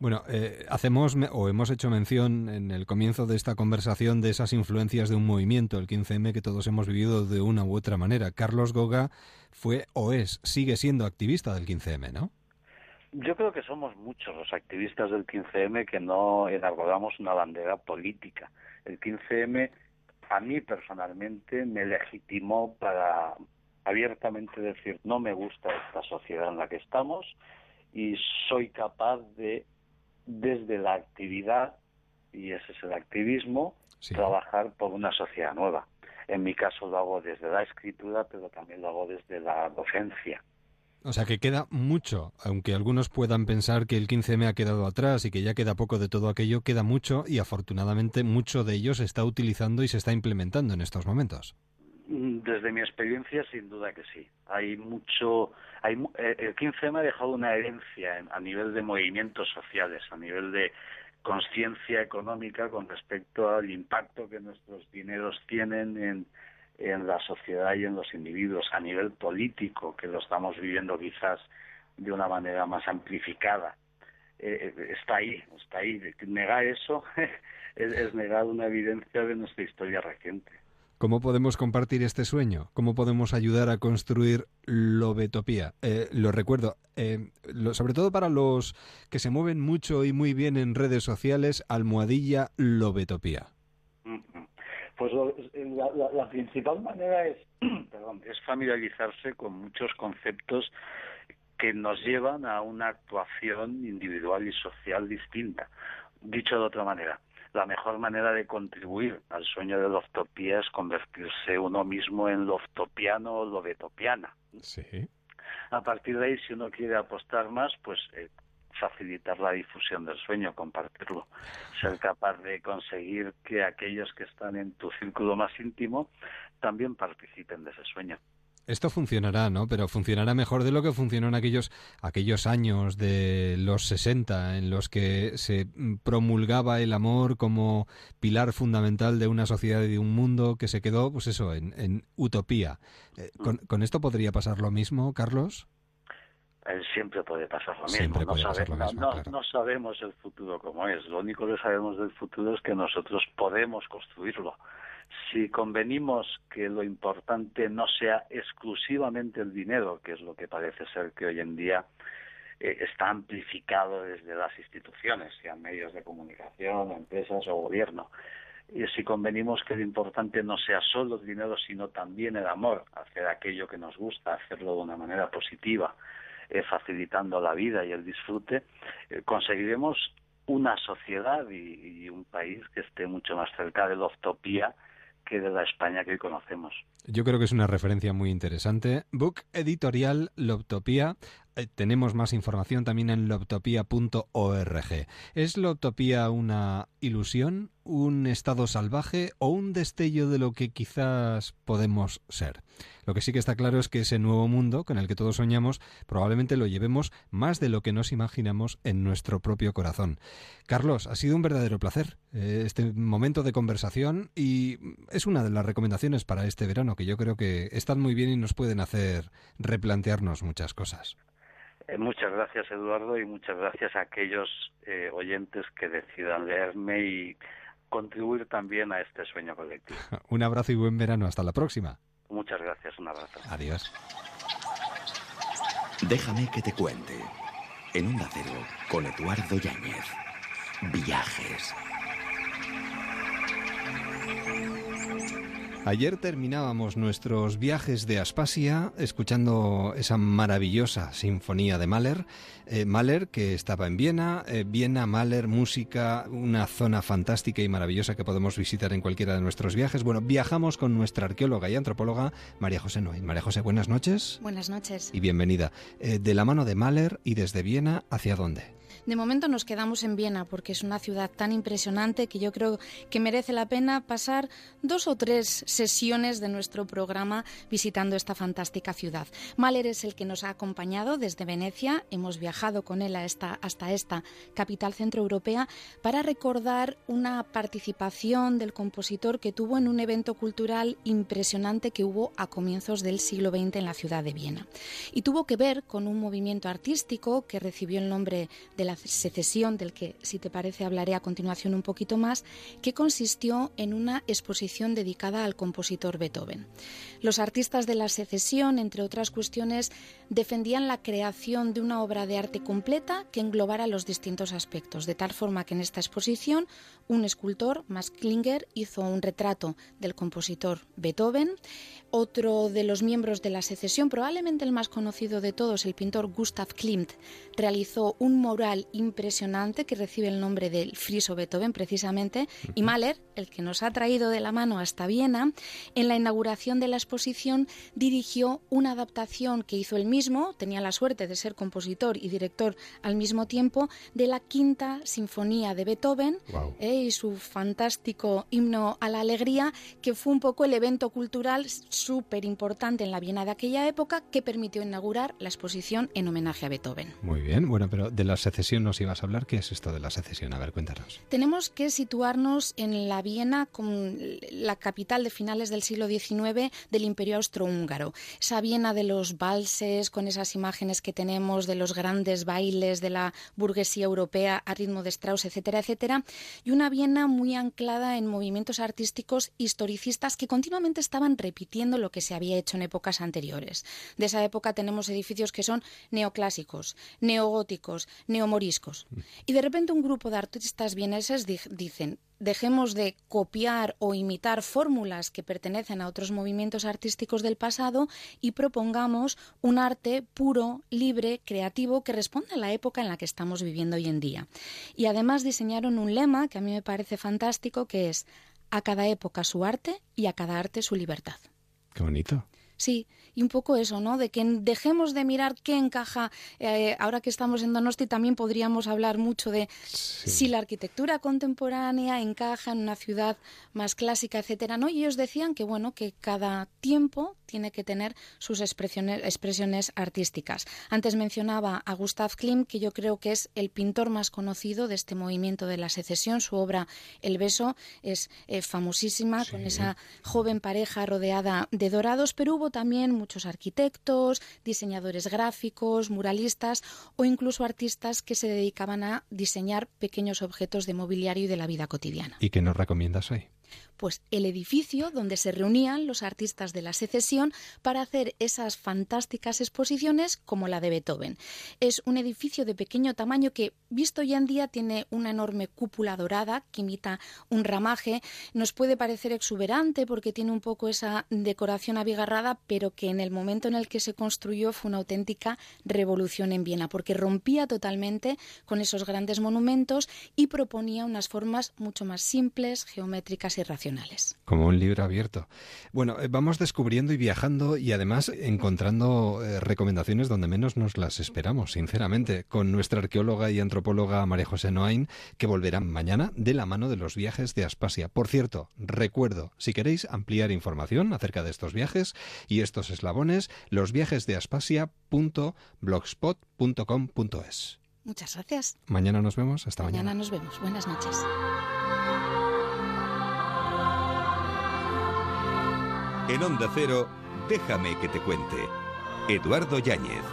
Bueno, eh, hacemos o hemos hecho mención en el comienzo de esta conversación de esas influencias de un movimiento, el 15M, que todos hemos vivido de una u otra manera. Carlos Goga fue o es, sigue siendo activista del 15M, ¿no? Yo creo que somos muchos los activistas del 15M que no enarbolamos una bandera política. El 15M a mí personalmente me legitimó para abiertamente decir no me gusta esta sociedad en la que estamos y soy capaz de desde la actividad y ese es el activismo trabajar por una sociedad nueva. En mi caso lo hago desde la escritura, pero también lo hago desde la docencia. O sea que queda mucho, aunque algunos puedan pensar que el 15M ha quedado atrás y que ya queda poco de todo aquello, queda mucho y afortunadamente mucho de ello se está utilizando y se está implementando en estos momentos. Mm, desde mi experiencia, sin duda que sí. Hay mucho. Hay, eh, el 15M ha dejado una herencia a nivel de movimientos sociales, a nivel de conciencia económica con respecto al impacto que nuestros dineros tienen en, en la sociedad y en los individuos a nivel político, que lo estamos viviendo quizás de una manera más amplificada. Eh, eh, está ahí, está ahí. Negar eso *laughs* es, negar una evidencia de nuestra historia reciente. ¿Cómo podemos compartir este sueño? ¿Cómo podemos ayudar a construir Lobetopía? Eh, lo recuerdo, sobre todo para los que se mueven mucho y muy bien en redes sociales, almohadilla Lobetopía. Pues la, principal manera es, *clears throat* perdón, es familiarizarse con muchos conceptos que nos llevan a una actuación individual y social distinta. Dicho de otra manera, la mejor manera de contribuir al sueño de la utopía es convertirse uno mismo en loftopiano o lobetopiana. Sí. A partir de ahí, si uno quiere apostar más, pues eh, facilitar la difusión del sueño, compartirlo, ser capaz de conseguir que aquellos que están en tu círculo más íntimo también participen de ese sueño. Esto funcionará, ¿no? Pero funcionará mejor de lo que funcionó en aquellos, aquellos años de los 60 en los que se promulgaba el amor como pilar fundamental de una sociedad y de un mundo que se quedó, pues eso, en, utopía. Eh, ¿Con, ¿Con esto podría pasar lo mismo, Carlos? Siempre puede pasar lo mismo. No, no, sabemos el futuro como es. Lo único que sabemos del futuro es que nosotros podemos construirlo. Si convenimos que lo importante no sea exclusivamente el dinero, que es lo que parece ser que hoy en día eh, está amplificado desde las instituciones, sean medios de comunicación, empresas o gobierno, y si convenimos que lo importante no sea solo el dinero, sino también el amor, hacer aquello que nos gusta, hacerlo de una manera positiva, eh, facilitando la vida y el disfrute, eh, conseguiremos una sociedad y, un país que esté mucho más cerca de la utopía que de la España que hoy conocemos. Yo creo que es una referencia muy interesante. Book editorial Loptopía, eh, tenemos más información también en loptopia.org. ¿Es la utopía una ilusión, un estado salvaje o un destello de lo que quizás podemos ser? Lo que sí que está claro es que ese nuevo mundo con el que todos soñamos probablemente lo llevemos más de lo que nos imaginamos en nuestro propio corazón. Carlos, ha sido un verdadero placer eh, este momento de conversación y es una de las recomendaciones para este verano que yo creo que están muy bien y nos pueden hacer replantearnos muchas cosas. Eh, muchas gracias, Eduardo, y muchas gracias a aquellos eh, oyentes que decidan leerme y contribuir también a este sueño colectivo. *laughs* un abrazo y buen verano. Hasta la próxima. Muchas gracias, un abrazo. Adiós. Déjame que te cuente. En un Cero, con Eduardo Yáñez. Viajes. Ayer terminábamos nuestros viajes de Aspasia escuchando esa maravillosa sinfonía de Mahler. Eh, Mahler que estaba en Viena, eh, Viena, Mahler, música, una zona fantástica y maravillosa que podemos visitar en cualquiera de nuestros viajes. Bueno, viajamos con nuestra arqueóloga y antropóloga María José Noy. María José, buenas noches. Buenas noches. Y bienvenida. Eh, de la mano de Mahler y desde Viena, ¿hacia dónde? De momento nos quedamos en Viena porque es una ciudad tan impresionante que yo creo que merece la pena pasar dos o tres sesiones de nuestro programa visitando esta fantástica ciudad. Mahler es el que nos ha acompañado desde Venecia. Hemos viajado con él hasta esta capital centroeuropea para recordar una participación del compositor que tuvo en un evento cultural impresionante que hubo a comienzos del siglo XX en la ciudad de Viena. Y tuvo que ver con un movimiento artístico que recibió el nombre de la secesión, del que, si te parece, hablaré a continuación un poquito más, que consistió en una exposición dedicada al compositor Beethoven. Los artistas de la secesión, entre otras cuestiones, defendían la creación de una obra de arte completa que englobara los distintos aspectos, de tal forma que en esta exposición un escultor, Max Klinger, hizo un retrato del compositor Beethoven, otro de los miembros de la secesión, probablemente el más conocido de todos, el pintor Gustav Klimt, realizó un mural impresionante que recibe el nombre del friso Beethoven precisamente, y Mahler, el que nos ha traído de la mano hasta Viena, en la inauguración de la exposición dirigió una adaptación que hizo él mismo, tenía la suerte de ser compositor y director al mismo tiempo, de la quinta sinfonía de Beethoven eh, y su fantástico himno a la alegría, que fue un poco el evento cultural súper importante en la Viena de aquella época que permitió inaugurar la exposición en homenaje a Beethoven. Muy bien, bueno, pero de la secesión nos ibas a hablar. ¿Qué es esto de la secesión? A ver, cuéntanos. Tenemos que situarnos en la Viena, con la capital de finales del siglo XIX del Imperio Austrohúngaro. Esa Viena de los valses, con esas imágenes que tenemos de los grandes bailes de la burguesía europea a ritmo de Strauss, etcétera, etcétera. Y una Viena muy anclada en movimientos artísticos historicistas que continuamente estaban repitiendo lo que se había hecho en épocas anteriores. De esa época tenemos edificios que son neoclásicos, neogóticos, neomoriscos. Y de repente un grupo de artistas vieneses dicen, dejemos de copiar o imitar fórmulas que pertenecen a otros movimientos artísticos del pasado y propongamos un arte puro, libre, creativo que responda a la época en la que estamos viviendo hoy en día. Y además diseñaron un lema que a mí me parece fantástico que es a cada época su arte y a cada arte su libertad. Qué bonito. Sí, y un poco eso, ¿no? De que dejemos de mirar qué encaja. Eh, ahora que estamos en Donosti también podríamos hablar mucho de si la arquitectura contemporánea encaja en una ciudad más clásica, etcétera, ¿no? Y ellos decían que bueno, que cada tiempo tiene que tener sus expresiones, expresiones artísticas. Antes mencionaba a Gustav Klimt, que yo creo que es el pintor más conocido de este movimiento de la secesión. Su obra El beso es eh, famosísima, con esa joven pareja rodeada de dorados, pero hubo también muchos arquitectos, diseñadores gráficos, muralistas o incluso artistas que se dedicaban a diseñar pequeños objetos de mobiliario y de la vida cotidiana. ¿Y qué nos recomiendas hoy? Pues el edificio donde se reunían los artistas de la secesión para hacer esas fantásticas exposiciones como la de Beethoven. Es un edificio de pequeño tamaño que, visto hoy en día, tiene una enorme cúpula dorada que imita un ramaje. Nos puede parecer exuberante porque tiene un poco esa decoración abigarrada, pero que en el momento en el que se construyó fue una auténtica revolución en Viena, porque rompía totalmente con esos grandes monumentos y proponía unas formas mucho más simples, geométricas y racionales. Nacionales. Como un libro abierto. Bueno, eh, vamos descubriendo y viajando y además encontrando eh, recomendaciones donde menos nos las esperamos, sinceramente, con nuestra arqueóloga y antropóloga María José Noain, que volverá mañana de la mano de los viajes de Aspasia. Por cierto, recuerdo, si queréis ampliar información acerca de estos viajes y estos eslabones, losviajesdeaspasia.blogspot.com.es. Muchas gracias. Mañana nos vemos. Hasta mañana. Mañana nos vemos. Buenas noches. En Onda Cero, déjame que te cuente. Eduardo Yáñez.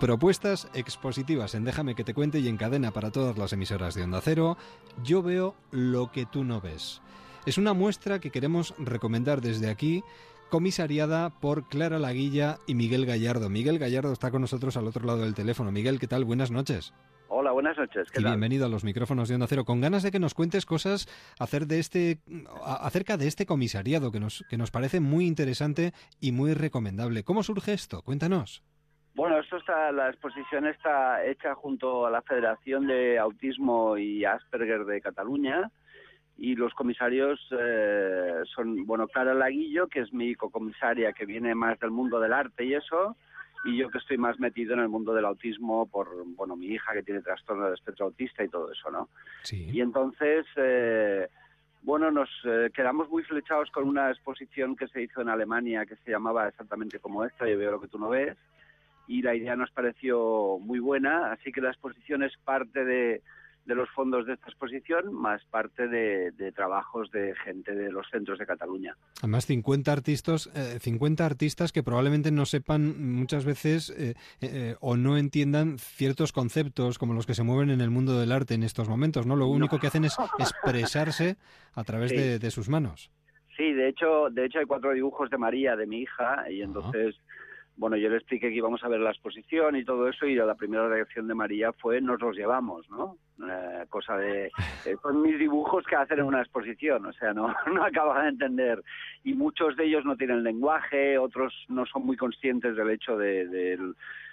Propuestas expositivas en Déjame que te cuente y en cadena para todas las emisoras de Onda Cero. Yo veo lo que tú no ves. Es una muestra que queremos recomendar desde aquí, comisariada por Clara Laguilla y Miguel Gallardo. Miguel Gallardo está con nosotros al otro lado del teléfono. Miguel, ¿qué tal? Buenas noches. Hola, buenas noches. ¿Qué y tal? bienvenido a los micrófonos de Onda Cero. Con ganas de que nos cuentes cosas hacer de este, a- acerca de este comisariado que nos, que nos parece muy interesante y muy recomendable. ¿Cómo surge esto? Cuéntanos. Bueno, esto está, la exposición está hecha junto a la Federación de Autismo y Asperger de Cataluña y los comisarios eh, son, bueno, Clara Laguillo, que es mi cocomisaria, que viene más del mundo del arte y eso, y yo que estoy más metido en el mundo del autismo por, bueno, mi hija que tiene trastorno de espectro autista y todo eso, ¿no? Sí. Y entonces, eh, bueno, nos eh, quedamos muy flechados con una exposición que se hizo en Alemania que se llamaba exactamente como esta, yo veo lo que tú no ves, y la idea nos pareció muy buena, así que la exposición es parte de, de los fondos de esta exposición, más parte de, de trabajos de gente de los centros de Cataluña. Además, 50 artistas, eh, 50 artistas que probablemente no sepan muchas veces eh, eh, o no entiendan ciertos conceptos como los que se mueven en el mundo del arte en estos momentos, ¿no? Lo único que hacen es *laughs* expresarse a través Sí. de, de sus manos. Sí, de hecho, de hecho hay cuatro dibujos de María, de mi hija, y entonces, bueno, yo le expliqué que íbamos a ver la exposición y todo eso, y la primera reacción de María fue nos los llevamos, ¿no? Eh, cosa de, eh, son mis dibujos que hacen en una exposición, o sea, no, *laughs* no acaban de entender. Y muchos de ellos no tienen lenguaje, otros no son muy conscientes del hecho de,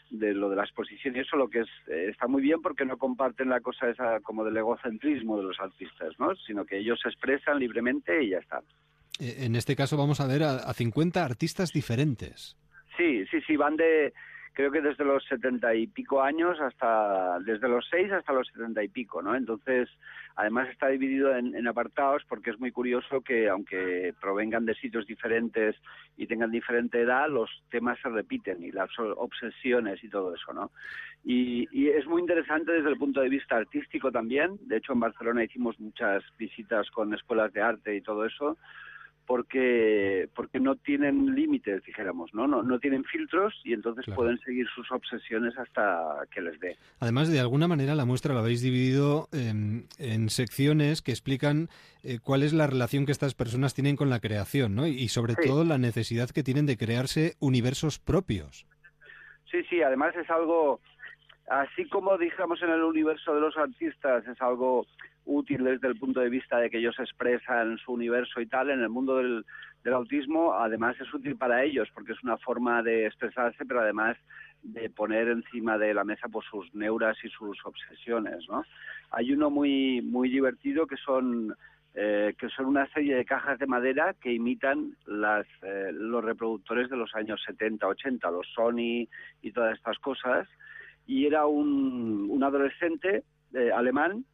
de lo de la exposición y eso lo que es eh, está muy bien porque no comparten la cosa esa como del egocentrismo de los artistas, ¿no? Sino que ellos se expresan libremente y ya está. Eh, En este caso vamos a ver a, a 50 artistas diferentes. Sí, sí, sí, van de, creo que desde los setenta y pico años hasta, desde los seis hasta los setenta y pico, ¿no? Entonces, además está dividido en, apartados porque es muy curioso que aunque provengan de sitios diferentes y tengan diferente edad, los temas se repiten y las obsesiones y todo eso, ¿no? Y, y es muy interesante desde el punto de vista artístico también. De hecho, en Barcelona hicimos muchas visitas con escuelas de arte y todo eso porque porque no tienen límites, dijéramos, ¿no? No, no tienen filtros y entonces Claro. pueden seguir sus obsesiones hasta que les dé. Además, de alguna manera la muestra la habéis dividido en, en secciones que explican eh, cuál es la relación que estas personas tienen con la creación, ¿no? Y sobre Sí. todo la necesidad que tienen de crearse universos propios. Sí, sí, además es algo, así como dijéramos en el universo de los artistas, es algo útil desde el punto de vista de que ellos expresan su universo y tal, en el mundo del, del autismo además es útil para ellos porque es una forma de expresarse, pero además de poner encima de la mesa pues sus neuras y sus obsesiones, ¿no? Hay uno muy muy divertido que son eh, que son una serie de cajas de madera que imitan las, eh, los reproductores de los años 70, 80, los Sony y todas estas cosas. Y era un, un adolescente eh, alemán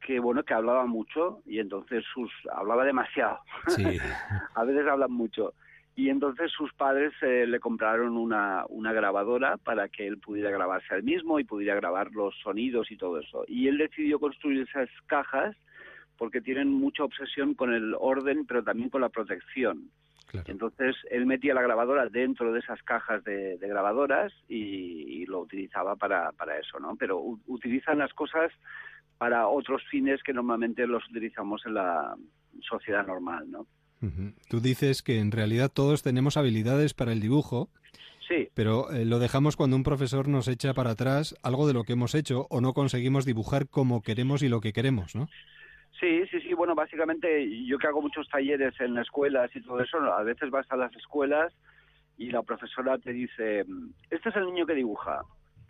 que bueno que hablaba mucho y entonces sus hablaba demasiado. Sí. *laughs* a veces hablan mucho. Y entonces sus padres eh, le compraron una, una grabadora para que él pudiera grabarse al mismo y pudiera grabar los sonidos y todo eso. Y él decidió construir esas cajas porque tienen mucha obsesión con el orden pero también con la protección entonces él metía la grabadora dentro de esas cajas de, de grabadoras y, y lo utilizaba para, para eso, ¿no? Pero u- utilizan las cosas para otros fines que normalmente los utilizamos en la sociedad normal, ¿no? Ujú. Tú dices que en realidad todos tenemos habilidades para el dibujo, Sí, pero eh, lo dejamos cuando un profesor nos echa para atrás algo de lo que hemos hecho o no conseguimos dibujar como queremos y lo que queremos, ¿no? Sí, sí, sí. Bueno, básicamente yo que hago muchos talleres en escuelas y todo eso, a veces vas a las escuelas y la profesora te dice, este es el niño que dibuja.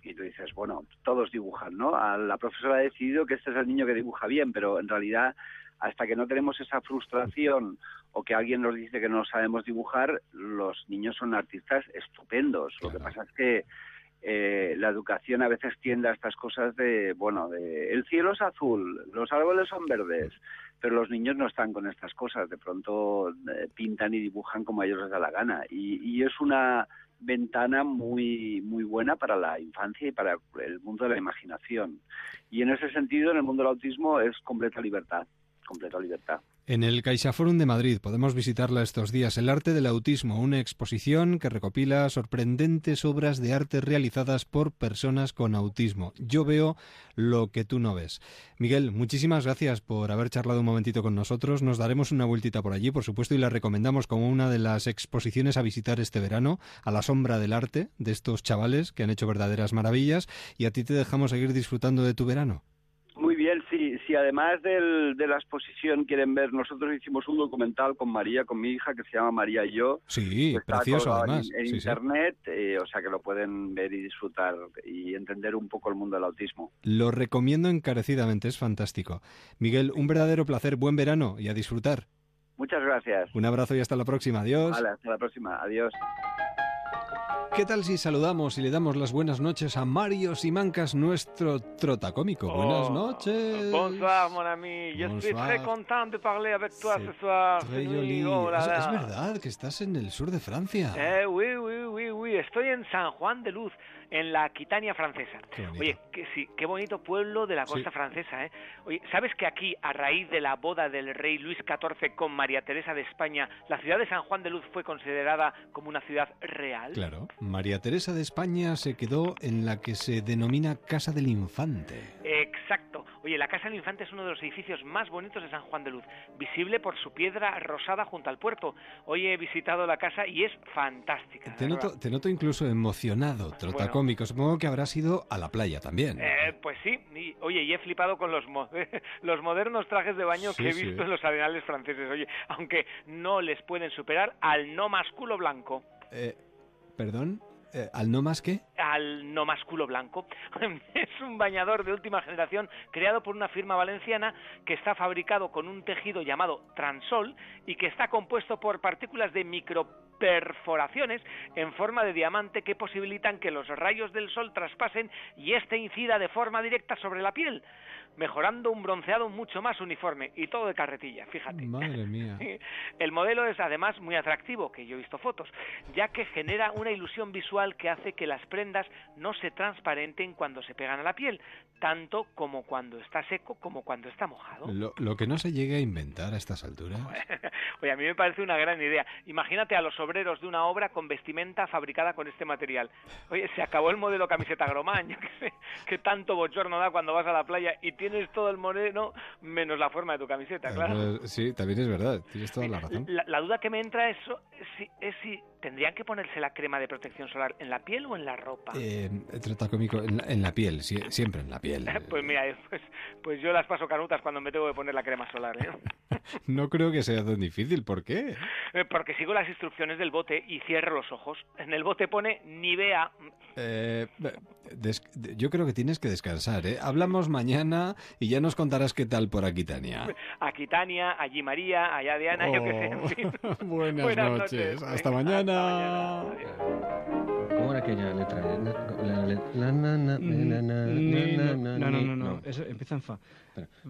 y tú dices, bueno, todos dibujan, ¿no? La profesora ha decidido que este es el niño que dibuja bien, pero en realidad hasta que no tenemos esa frustración o que alguien nos dice que no sabemos dibujar, los niños son artistas estupendos. Lo que pasa es que eh, la educación a veces tiende a estas cosas de, bueno, de el cielo es azul, los árboles son verdes, pero los niños no están con estas cosas, de pronto eh, pintan y dibujan como a ellos les da la gana. Y, y es una ventana muy muy buena para la infancia y para el mundo de la imaginación. Y en ese sentido, en el mundo del autismo es completa libertad, completa libertad. En el CaixaForum de Madrid podemos visitarla estos días, El arte del autismo, una exposición que recopila sorprendentes obras de arte realizadas por personas con autismo. Yo veo lo que tú no ves. Miguel, muchísimas gracias por haber charlado un momentito con nosotros. Nos daremos una vueltita por allí, por supuesto, y la recomendamos como una de las exposiciones a visitar este verano, a la sombra del arte de estos chavales que han hecho verdaderas maravillas. Y a ti te dejamos seguir disfrutando de tu verano. Si además del, de la exposición quieren ver, nosotros hicimos un documental con María, con mi hija, que se llama María y yo. Sí, precioso además. En, internet, eh, o sea que lo pueden ver y disfrutar y entender un poco el mundo del autismo. Lo recomiendo encarecidamente, es fantástico. Miguel, un verdadero placer, buen verano y a disfrutar. Muchas gracias. Un abrazo y hasta la próxima. Adiós. Vale, hasta la próxima. Adiós. ¿Qué tal si saludamos y le damos las buenas noches a Mario Simancas, nuestro trotacómico? buenas Oh, noches. Bonsoir, mon ami. Je suis Bonsoir. très content de parler avec toi ce soir. Joli. oh es, es verdad que estás en el sur de Francia. Eh, oui, oui, oui, oui. Estoy en San Juan de Luz, en la Aquitania francesa. Qué. Oye, que, sí, qué bonito pueblo de la Sí. costa francesa, ¿eh? Oye, ¿sabes que aquí, a raíz de la boda del rey Luis XIV con María Teresa de España, la ciudad de San Juan de Luz fue considerada como una ciudad real? Claro. María Teresa de España se quedó en la que se denomina Casa del Infante. Exacto. Oye, la Casa del Infante es uno de los edificios más bonitos de San Juan de Luz, visible por su piedra rosada junto al puerto. Hoy he visitado la casa y es fantástica. Te noto, te noto incluso emocionado, trotacómico. Supongo que habrás ido a la playa también. Eh, pues sí, y- oye, y he flipado con los, mo- *laughs* los modernos trajes de baño Sí, que he sí. visto en los arenales franceses, oye, aunque no les pueden superar al no masculo blanco. Eh, ¿Perdón? Eh, ¿Al no más qué? al no masculo blanco. *laughs* Es un bañador de última generación creado por una firma valenciana que está fabricado con un tejido llamado Transol y que está compuesto por partículas de microperforaciones en forma de diamante que posibilitan que los rayos del sol traspasen y éste incida de forma directa sobre la piel, mejorando un bronceado mucho más uniforme y todo de carretilla, fíjate. Madre mía. *laughs* El modelo es además muy atractivo, que yo he visto fotos, ya que genera una ilusión visual que hace que las prendas no se transparenten cuando se pegan a la piel, tanto como cuando está seco como cuando está mojado. Lo, lo que no se llegue a inventar a estas alturas. *laughs* Oye, a mí me parece una gran idea. Imagínate a los obreros de una obra con vestimenta fabricada con este material. Oye, se acabó el modelo camiseta *laughs* qué sé, que tanto bochorno da cuando vas a la playa y tienes todo el moreno menos la forma de tu camiseta, claro. Eh, Sí, también es verdad, tienes toda la razón. La, la duda que me entra es, es si, es si tendrían que ponerse la crema de protección solar en la piel o en la ropa. Eh, en la, en la piel, sie- siempre en la piel. *laughs* Pues mira, pues, pues yo las paso canutas cuando me tengo que poner la crema solar, ¿eh? *laughs* No creo que sea tan difícil, ¿por qué? Eh, Porque sigo las instrucciones del bote y cierro los ojos. En el bote pone Nivea. Eh, yo creo que tienes que descansar, ¿eh? Hablamos mañana y ya nos contarás qué tal por aquí, Tania. Aquí Tania, allí María, allá Diana, yo qué sé, en fin. *laughs* Buenas, noches. Hasta mañana. ¿Cómo era aquella letra? La, la, la, la, na, na, na, na, Ni- na, no, na, no, no, no, eso empieza en fa.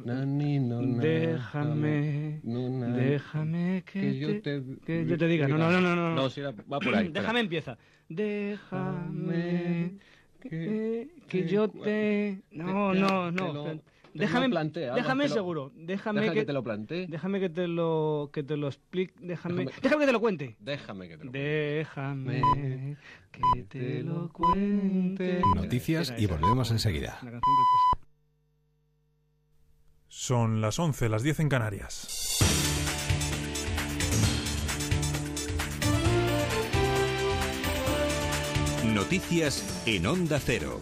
Na, ni, no, na, Déjame, no, na, déjame que, que yo te, que yo te diga. No, no, no, no, no. No, si era- va por ahí. *clears throat* Déjame empieza. Déjame que, que yo te. No, te- no, te no. Déjame, Alba, déjame lo- seguro. Déjame Deja que, que te lo plantee. Déjame que te lo que te lo explique. Déjame, Déjame- déjame que te lo cuente. Déjame que te lo Déjame que te lo cuente. Noticias y volvemos enseguida. Son las 11, las 10 en Canarias. Noticias en Onda Cero.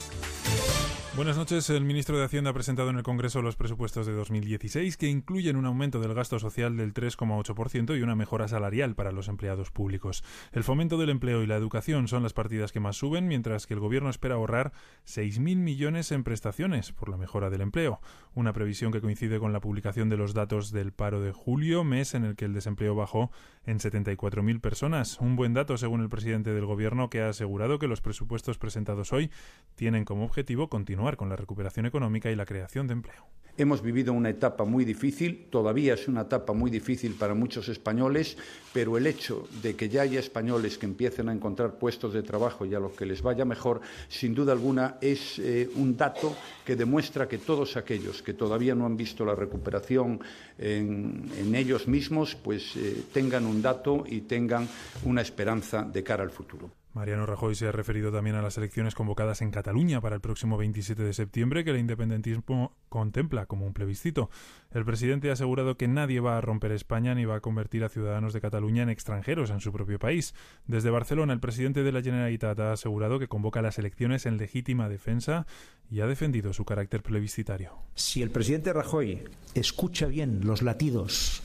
Buenas noches. El ministro de Hacienda ha presentado en el Congreso los presupuestos de 2016 que incluyen un aumento del gasto social del 3,8% y una mejora salarial para los empleados públicos. El fomento del empleo y la educación son las partidas que más suben, mientras que el Gobierno espera ahorrar 6.000 millones en prestaciones por la mejora del empleo. Una previsión que coincide con la publicación de los datos del paro de julio, mes en el que el desempleo bajó en 74.000 personas. Un buen dato, según el presidente del Gobierno, que ha asegurado que los presupuestos presentados hoy tienen como objetivo continuar con la recuperación económica y la creación de empleo. Hemos vivido una etapa muy difícil, todavía es una etapa muy difícil para muchos españoles, pero el hecho de que ya haya españoles que empiecen a encontrar puestos de trabajo y a los que les vaya mejor, sin duda alguna es eh, un dato que demuestra que todos aquellos que todavía no han visto la recuperación en, ellos mismos, pues eh, tengan un dato y tengan una esperanza de cara al futuro. Mariano Rajoy se ha referido también a las elecciones convocadas en Cataluña para el próximo 27 de septiembre, que el independentismo contempla como un plebiscito. El presidente ha asegurado que nadie va a romper España ni va a convertir a ciudadanos de Cataluña en extranjeros en su propio país. Desde Barcelona, el presidente de la Generalitat ha asegurado que convoca las elecciones en legítima defensa y ha defendido su carácter plebiscitario. Si el presidente Rajoy escucha bien los latidos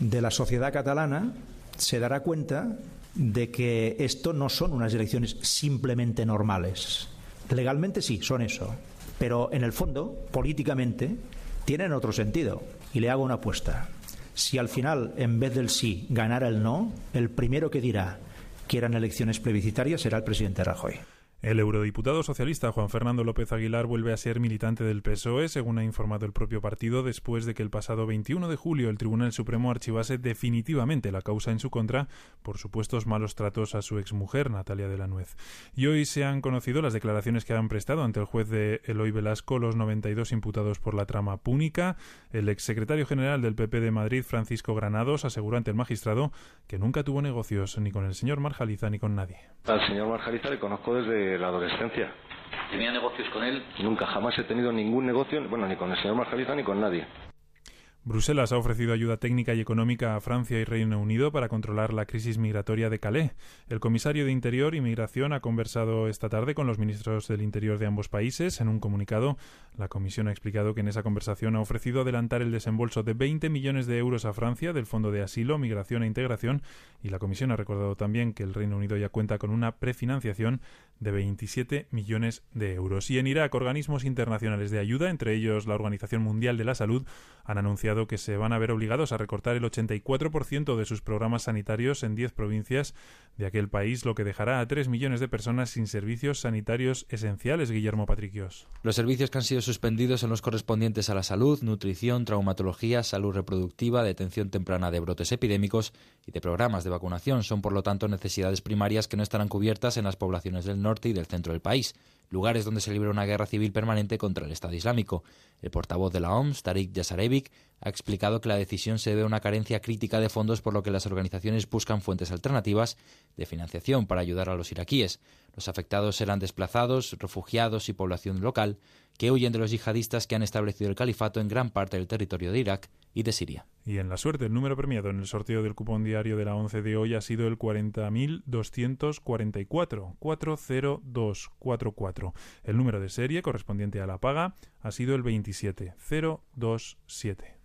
de la sociedad catalana, se dará cuenta de que esto no son unas elecciones simplemente normales. Legalmente sí, son eso. Pero en el fondo, políticamente, tienen otro sentido. Y le hago una apuesta. Si al final, en vez del sí, ganara el no, el primero que dirá que eran elecciones plebiscitarias será el presidente Rajoy. El eurodiputado socialista Juan Fernando López Aguilar vuelve a ser militante del PSOE, según ha informado el propio partido, después de que el pasado 21 de julio el Tribunal Supremo archivase definitivamente la causa en su contra por supuestos malos tratos a su exmujer, Natalia de la Nuez. Y hoy se han conocido las declaraciones que han prestado ante el juez de Eloy Velasco los 92 imputados por la trama púnica. El exsecretario general del PP de Madrid, Francisco Granados, aseguró ante el magistrado que nunca tuvo negocios ni con el señor Marjaliza ni con nadie. Al señor Marjaliza le conozco desde la adolescencia. ¿Tenía negocios con él? Nunca, jamás he tenido ningún negocio, bueno, ni con el señor Marjaliza ni con nadie. Bruselas ha ofrecido ayuda técnica y económica a Francia y Reino Unido para controlar la crisis migratoria de Calais. El comisario de Interior y Migración ha conversado esta tarde con los ministros del Interior de ambos países. En un comunicado, la Comisión ha explicado que en esa conversación ha ofrecido adelantar el desembolso de 20 millones de euros a Francia del Fondo de Asilo, Migración e Integración y la Comisión ha recordado también que el Reino Unido ya cuenta con una prefinanciación de 27 millones de euros. Y en Irak, organismos internacionales de ayuda, entre ellos la Organización Mundial de la Salud, han anunciado que se van a ver obligados a recortar el 84% de sus programas sanitarios en 10 provincias de aquel país, lo que dejará a 3 millones de personas sin servicios sanitarios esenciales, Guillermo Patriquios. Los servicios que han sido suspendidos son los correspondientes a la salud, nutrición, traumatología, salud reproductiva, detención temprana de brotes epidémicos y de programas de vacunación. Son, por lo tanto, necesidades primarias que no estarán cubiertas en las poblaciones del norte y del centro del país, lugares donde se libra una guerra civil permanente contra el Estado Islámico. El portavoz de la OMS, Tariq Yasarevic, ha explicado que la decisión se debe a una carencia crítica de fondos por lo que las organizaciones buscan fuentes alternativas de financiación para ayudar a los iraquíes. Los afectados serán desplazados, refugiados y población local que huyen de los yihadistas que han establecido el califato en gran parte del territorio de Irak y de Siria. Y en la suerte, el número premiado en el sorteo del cupón diario de la 11 de hoy ha sido el 40.244, 40244. El número de serie correspondiente a la paga ha sido el 27027.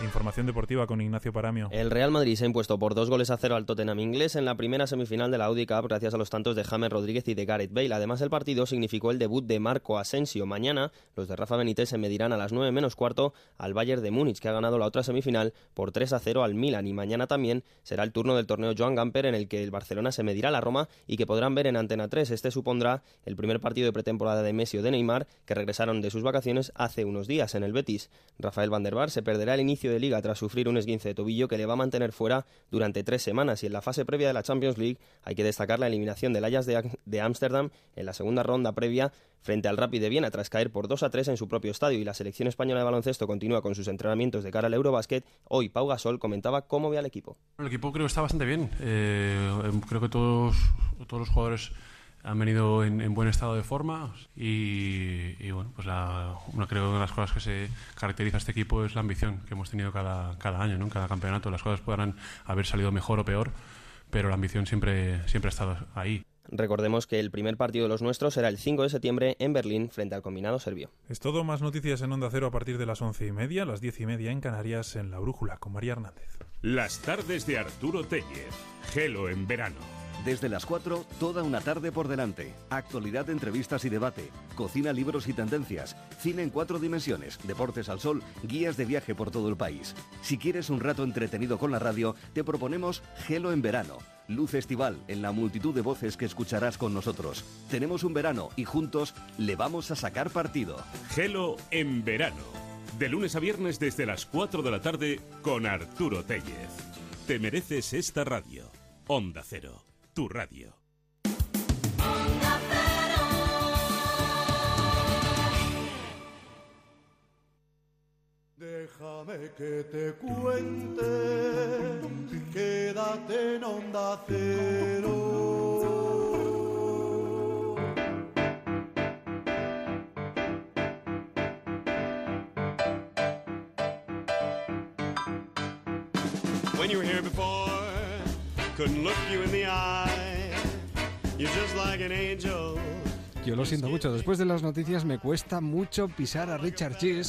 Información deportiva con Ignacio Paramio. El Real Madrid se ha impuesto por dos goles a cero al Tottenham inglés en la primera semifinal de la Audi Cup gracias a los tantos de James Rodríguez y de Gareth Bale. Además, el partido significó el debut de Marco Asensio. Mañana, los de Rafa Benítez se medirán a las 9 menos cuarto al Bayern de Múnich, que ha ganado la otra semifinal por 3 a 0 al Milan. Y mañana también será el turno del torneo Joan Gamper, en el que el Barcelona se medirá a la Roma y que podrán ver en Antena 3. Este supondrá el primer partido de pretemporada de Messi o de Neymar, que regresaron de sus vacaciones hace unos días en el Betis. Rafael Van der Bar se perderá el inicio de liga tras sufrir un esguince de tobillo que le va a mantener fuera durante tres semanas y en la fase previa de la Champions League hay que destacar la eliminación del Ajax de Ámsterdam en la segunda ronda previa frente al Rapid de Viena tras caer por 2 a 3 en su propio estadio y la selección española de baloncesto continúa con sus entrenamientos de cara al Eurobasket, hoy Pau Gasol comentaba cómo ve al equipo. El equipo creo que está bastante bien. Eh, creo que todos, todos los jugadores han venido en, en, buen estado de forma y, y bueno, pues la, una, creo que una de las cosas que se caracteriza a este equipo es la ambición que hemos tenido cada, cada año, ¿no? en cada campeonato. Las cosas podrán haber salido mejor o peor, pero la ambición siempre, siempre ha estado ahí. Recordemos que el primer partido de los nuestros será el 5 de septiembre en Berlín frente al combinado serbio. Es todo, más noticias en Onda Cero a partir de las once y media, las diez y media en Canarias, en La Brújula, con María Hernández. Las tardes de Arturo Tellez. Gelo en verano. Desde las 4, toda una tarde por delante. Actualidad, entrevistas y debate. Cocina, libros y tendencias. Cine en cuatro dimensiones. Deportes al sol. Guías de viaje por todo el país. Si quieres un rato entretenido con la radio, te proponemos Gelo en verano. Luz estival en la multitud de voces que escucharás con nosotros. Tenemos un verano y juntos le vamos a sacar partido. Gelo en verano. De lunes a viernes desde las 4 de la tarde con Arturo Tellez. Te mereces esta radio. Onda Cero, tu radio. Déjame que te cuente, quédate en onda cero. When you were here before, Yo lo siento mucho, después de las noticias me cuesta mucho pisar a Richard Gere,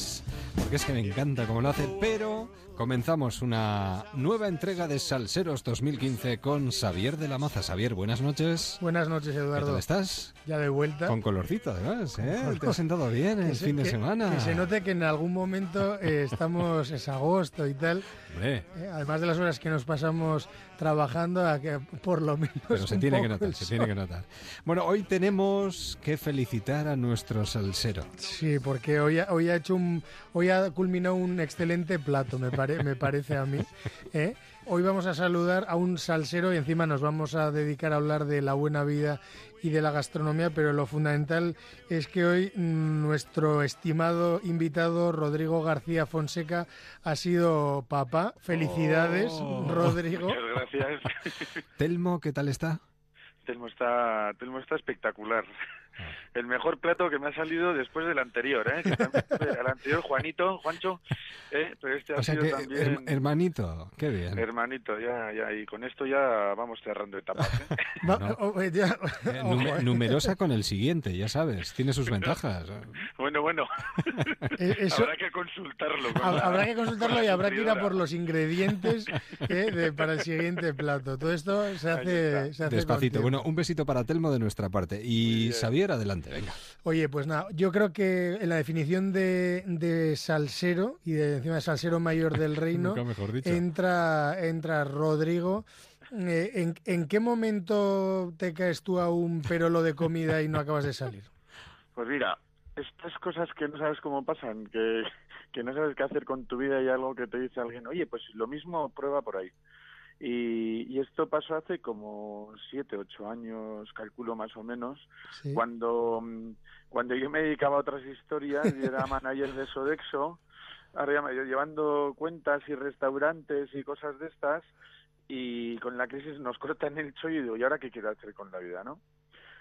porque es que me encanta cómo lo hace, pero comenzamos una nueva entrega de Salseros 2015 con Xavier de la Maza. Xavier, buenas noches. Buenas noches, Eduardo. ¿Qué tal estás? Ya de vuelta. Con colorcito, además, ¿eh? Te has sentado bien el se- fin de que- semana. Que se note que en algún momento eh, estamos, es agosto y tal. Eh, además de las horas que nos pasamos trabajando, a que por lo menos. Pero se tiene que notar, se tiene que notar. Bueno, hoy tenemos que felicitar a nuestro salsero. Sí, porque hoy ha, hoy ha hecho un, hoy ha culminado un excelente plato, me, pare- me parece a mí. ¿eh? Hoy vamos a saludar a un salsero y encima nos vamos a dedicar a hablar de la buena vida y de la gastronomía, pero lo fundamental es que hoy nuestro estimado invitado Rodrigo García Fonseca ha sido papá. Felicidades, Oh. Rodrigo. Muchas gracias. Telmo, ¿qué tal está? Telmo está, Telmo está espectacular. Ah. El mejor plato que me ha salido después del anterior, ¿eh? El anterior, Juanito, Juancho, ¿eh? pero este ha O sea sido que, también... her- hermanito, qué bien. Hermanito, ya, ya, y con esto ya vamos cerrando etapas. ¿eh? *laughs* No. *laughs* ya- Eh, eh. numerosa con el siguiente, ya sabes, tiene sus ventajas. Bueno, bueno. Eh, eso- Habrá que consultarlo. con Hab- la- Habrá que consultarlo con y habrá que ir a por los ingredientes eh, de- para el siguiente plato. Todo esto se hace, se hace Despacito. Bueno, un besito para Telmo de nuestra parte. Y Adelante, venga. Oye, pues nada, yo creo que en la definición de, de salsero y de encima de salsero mayor del *laughs* reino Nunca mejor dicho. entra entra Rodrigo. Eh, ¿en, en qué momento te caes tú a un perolo de comida y no acabas de salir? Pues mira, estas cosas que no sabes cómo pasan, que, que no sabes qué hacer con tu vida y algo que te dice alguien, oye, pues lo mismo prueba por ahí. Y, y esto pasó hace como siete, ocho años, calculo más o menos, Sí. cuando, mm, cuando yo me dedicaba a otras historias y era manager de Sodexo, ya me llevando cuentas y restaurantes y cosas de estas, y con la crisis nos cortan el chollo y digo, ¿y ahora qué quiero hacer con la vida, no?